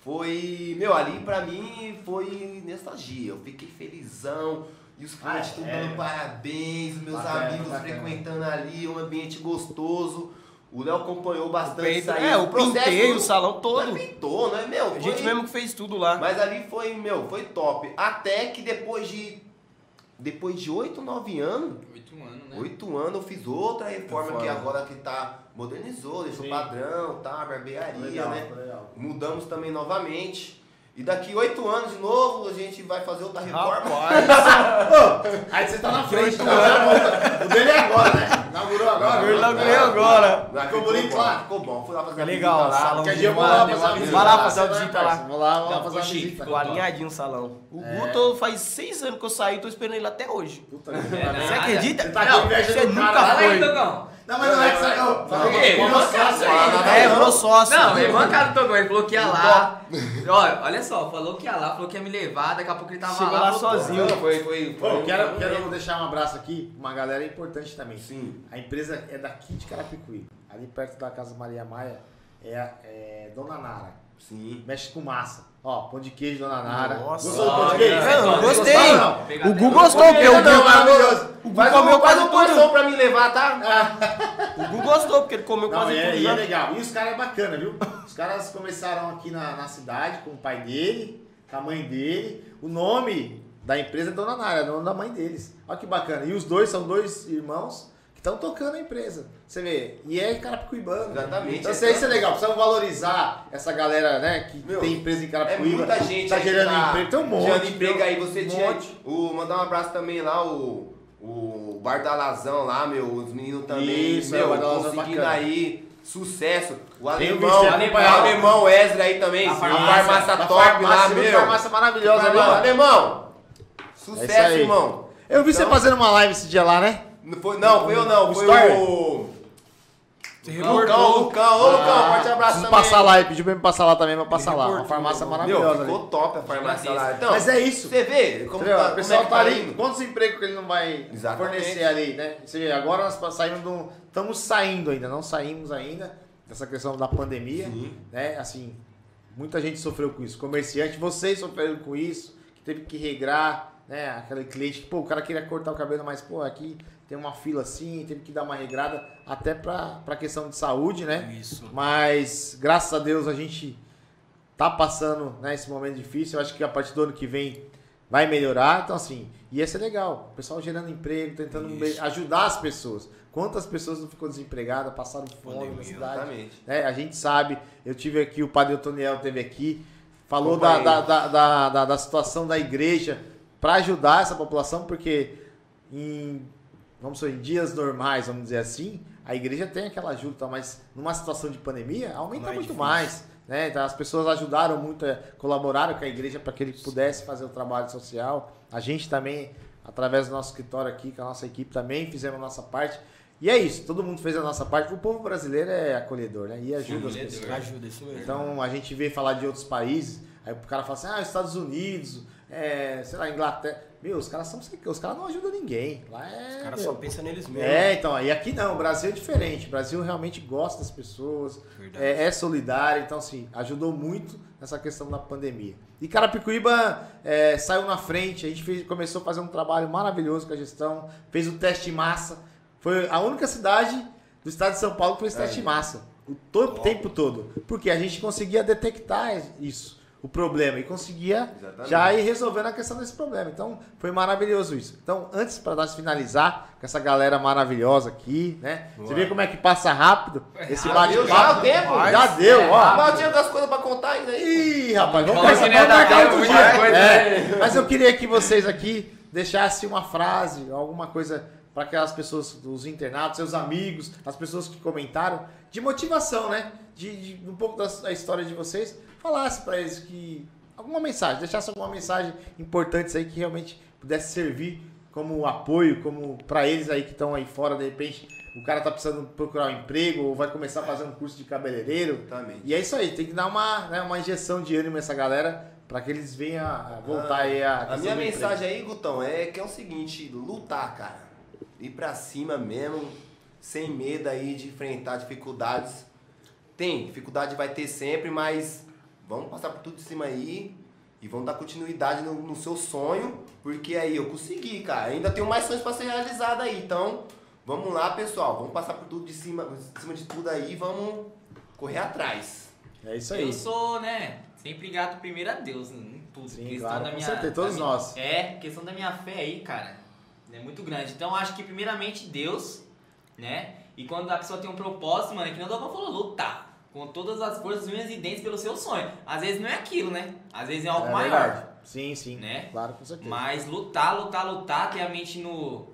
Foi, meu, ali pra mim foi nostalgia. Eu fiquei felizão. E os clientes Ah, é, dando é. parabéns, os meus Bacana, amigos bacana. frequentando ali, um ambiente gostoso. O Léo acompanhou bastante Peito- isso aí. é, processo pintei o salão todo. é pintou, né, meu? A gente Foi- mesmo que fez tudo lá. Mas ali foi, meu, foi top. Até que depois de. Depois de 8, 9 anos, Oito anos, né? Oito anos eu fiz outra reforma que agora que tá modernizou, deixou Sim. padrão, tá, barbearia, Legal, né? legal. Mudamos também novamente. E daqui oito anos de novo a gente vai fazer outra reforma. *laughs* Rapaz. Aí você tá na frente, tá. O dele é agora, né? Inaugurou agora. Eu inaugurei agora. Ficou bonito lá? Ficou bom. Fui lá fazer a legal, visita lá. salão de dia eu vou lá, lá fazer uma uma visita. Vai lá fazer a visita lá. Vou lá, vamos fazer ficou uma visita. ficou alinhadinho o salão. O É. Guto faz seis anos que eu saí, tô esperando ele até hoje. Puta que pariu. Você acredita? Você tá com Não, inveja você do nunca cara, Fala aí, foi. Não, mas não é que você não. Fala aí. É, virou sócio. Não, é bancada do Togão, ele falou que ia lá. Olha, olha só, falou que ia lá, falou que ia me levar, daqui a pouco ele tava Chegou lá. lá voltou. sozinho. Não, foi, foi, Pô, foi- quero, quero deixar um abraço aqui, uma galera importante também. Sim. A empresa é daqui de Carapicuí, ali perto da Casa Maria Maia, é, a- é Dona Nara. Sim. Mexe com massa. Ó, pão de queijo, Dona Nara. Nossa. Gostou do pão de queijo? Não, gostei. Não? Pega O Gu gostou, porque o Não, Gu, maravilhoso. o Gu Faz comeu um, faz quase um porção pra me levar, tá? *laughs* O Gu gostou, porque ele comeu Não, quase é, tudo. e é já. legal. E os caras é bacana, viu? Os caras começaram aqui na, na cidade com o pai dele, com a mãe dele. O nome da empresa é Dona Nara, é o nome da mãe deles. Olha que bacana. E os dois são dois irmãos que estão tocando a empresa. Você vê? E é Carapicuibano. Exatamente. Então isso aí isso é legal. Precisamos valorizar essa galera, né? Que Meu, tem empresa em É Carapicuíba. muita gente Tá gerando tá emprego. Tem um monte. Gerando emprego aí. Você Um tinha. O, mandar um abraço também lá, o, o Bar da Lazão lá, meu. Os meninos também. Isso, é, meu, é conseguindo aí. Sucesso. O alemão, o alemão Ezra aí também. A A farmácia, farmácia, Da top farmácia, lá, meu. Farmácia maravilhosa ali, Alemão, alemão. É Sucesso, aí. irmão. Eu vi você Então- fazendo uma live esse dia lá, né? Não foi, não, foi eu não. Foi o. Você Lucão. Lucão. Ô, Lucão, Ah, forte abraço preciso também. passar lá e pediu pra me passar lá também pra passar lá. Uma farmácia meu. maravilhosa Meu, ali. ficou top a farmácia lá. Então, Mas é isso. Você vê como, Entendeu? tá, o pessoal como é tá ali, indo. quantos empregos que ele não vai Exatamente. fornecer ali, né? Você vê, agora nós saímos do. Estamos saindo ainda, não saímos ainda dessa questão da pandemia. Sim. Né? Assim, muita gente sofreu com isso. Comerciante, vocês sofreram com isso, que teve que regrar, né? Aquele cliente que, pô, o cara queria cortar o cabelo, mas, pô, aqui tem uma fila assim, teve que dar uma regrada, até pra, pra questão de saúde, né? Isso. Mas, graças a Deus, a gente tá passando né, esse momento difícil. Eu acho que a partir do ano que vem vai melhorar. Então, assim, ia ser legal. O pessoal gerando emprego, tentando Isso. ajudar as pessoas. Quantas pessoas não ficou desempregadas, passaram fome na cidade? Exatamente. né? A gente sabe. Eu tive aqui, o Padre Otoniel teve aqui, falou da, da, da, da- da situação da igreja para ajudar essa população, porque em, vamos dizer, em dias normais, vamos dizer assim, a igreja tem aquela ajuda, mas numa situação de pandemia, aumenta Mais muito difícil. mais. Né? Então, as pessoas ajudaram muito, eh, colaboraram com a igreja para que ele pudesse fazer o trabalho social. A gente também, através do nosso escritório aqui, com a nossa equipe também, fizemos a nossa parte. E é isso, todo mundo fez a nossa parte. O povo brasileiro é acolhedor, né? E ajuda as acolhedor. pessoas. Ajuda, isso mesmo. Então a gente vê falar de outros países, aí o cara fala assim, ah, Estados Unidos, é, sei lá, Inglaterra. Meu, os caras são os caras não ajudam ninguém. Lá é. Os caras só pensam neles mesmos. É, então, e aqui não, o Brasil é diferente. O Brasil realmente gosta das pessoas, é, é solidário, então, assim, ajudou muito nessa questão da pandemia. E Carapicuíba é, saiu na frente, a gente fez- começou a fazer um trabalho maravilhoso com a gestão, fez o teste em massa. Foi a única cidade do estado de São Paulo que fez teste em massa. O to- tempo todo. Porque a gente conseguia detectar isso, o problema, e conseguia Exatamente. já ir resolvendo a questão desse problema. Então, foi maravilhoso isso. Então, antes, para nós finalizar com essa galera maravilhosa aqui, né? Você vê como é que passa rápido esse Já deu, já bate-papo? o tempo? Já deu, ó. Mas eu tinha das coisas pra contar ainda aí. Ih, rapaz, vamos dar marcar tempo, outro dia. É, mas eu queria que vocês aqui deixassem uma frase, alguma coisa para aquelas pessoas, os internados, seus amigos, as pessoas que comentaram, de motivação, né? De, de um pouco da, da história de vocês, falasse para eles que alguma mensagem, deixasse alguma mensagem importante aí que realmente pudesse servir como apoio, como para eles aí que estão aí fora, de repente o cara tá precisando procurar um emprego ou vai começar a fazer um curso de cabeleireiro. Exatamente. E é isso aí, tem que dar uma, né, uma injeção de ânimo nessa galera para que eles venham a voltar aí a A minha mensagem aí, Gutão, é que é o seguinte, lutar, cara. Ir pra cima mesmo, sem medo aí de enfrentar dificuldades. Tem, dificuldade vai ter sempre, mas vamos passar por tudo de cima aí e vamos dar continuidade no, no seu sonho, porque aí eu consegui, cara. Ainda tenho mais sonhos pra ser realizado aí, então vamos lá, pessoal. Vamos passar por tudo de cima, de cima de tudo aí, vamos correr atrás. É isso aí. Eu sou, né, sempre grato primeiro a Deus em tudo. Sim, questão claro, da com minha, certeza, todos da minha- nós. É, questão da minha fé aí, cara, é muito grande. Então acho que primeiramente Deus, né? E quando a pessoa tem um propósito, mano, é que nem o Dogon falou, lutar. Com todas as forças, unhas e dentes pelo seu sonho. Às vezes não é aquilo, né? Às vezes é algo É maior. verdade. Sim, sim. Né? Claro, com certeza. Mas lutar, lutar, lutar, ter a mente no.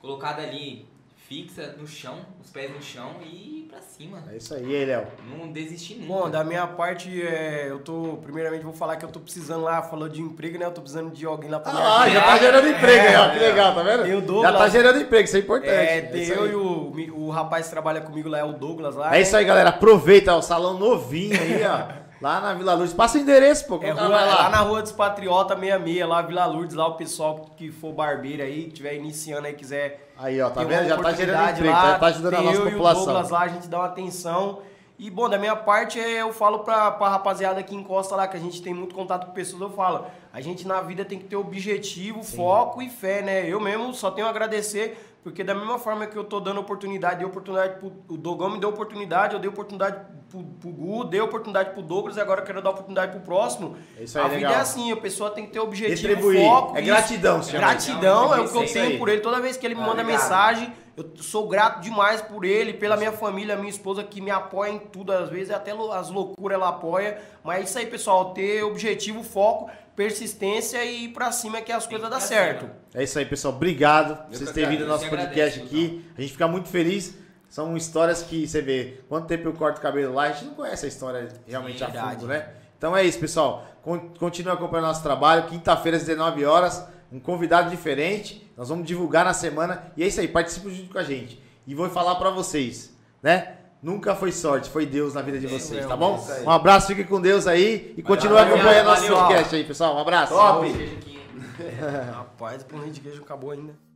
colocada ali fixa no chão, os pés no chão e pra cima. É isso aí, Léo. Não desistir nunca. Bom, da minha parte, é, eu tô. Primeiramente, vou falar que eu tô precisando lá, falou de emprego, né? Eu tô precisando de alguém lá pra Ah, já tá gerando emprego aí, ó. Que legal, tá vendo? Tem o Já Douglas. tá gerando emprego, isso é importante. É, tem isso eu aí. e o, o rapaz que trabalha comigo lá, é o Douglas lá. É isso aí, galera. Aproveita ó, o salão novinho aí, ó. *laughs* Lá na Vila Luz. Passa o endereço, pô. É, rua- lá. lá. na rua dos Patriota 66, lá Vila Lourdes, lá o pessoal que for barbeiro aí, que tiver iniciando aí, quiser Aí, ó, tá vendo? Já tá gerando emprego, lá, tá, tá ajudando a nossa eu E o população. Douglas lá, a gente dá uma atenção. E, bom, da minha parte, é, eu falo pra, pra rapaziada que encosta lá, que a gente tem muito contato com pessoas, eu falo, a gente na vida tem que ter objetivo, foco e fé, né? Eu mesmo só tenho a agradecer, porque da mesma forma que eu tô dando oportunidade, dei oportunidade pro, o Dogão me deu oportunidade, eu dei oportunidade pro, pro Gu, dei oportunidade pro Douglas e agora eu quero dar oportunidade pro próximo. É isso aí, a vida legal. é assim, a pessoa tem que ter objetivo, Retribuir. foco. É isso. gratidão, se chama Gratidão é o que eu tenho por ele. Toda vez que ele me Ah, manda obrigado. mensagem, eu sou grato demais por ele, pela minha família, minha esposa que me apoia em tudo, às vezes até as loucuras ela apoia. Mas é isso aí, pessoal, ter objetivo, foco, persistência e ir pra cima que as coisas ir dão pra certo. cima. É isso aí, pessoal. Obrigado por vocês terem vindo no nosso agradeço, podcast eu aqui. A gente fica muito feliz. São histórias que você vê. Quanto tempo eu corto o cabelo lá, a gente não conhece a história realmente Sim, a fundo, né? Então é isso, pessoal. Con- Continue acompanhando nosso trabalho. Quinta-feira, às 19 horas, um convidado diferente. Nós vamos divulgar na semana. E é isso aí, participe junto com a gente. E vou falar pra vocês, né? Nunca foi sorte, foi Deus na vida de vocês, tá bom? Um abraço, fiquem com Deus aí e continue acompanhando nosso podcast aí, pessoal. Um abraço. Top! *laughs* Rapaz, pão de queijo acabou ainda.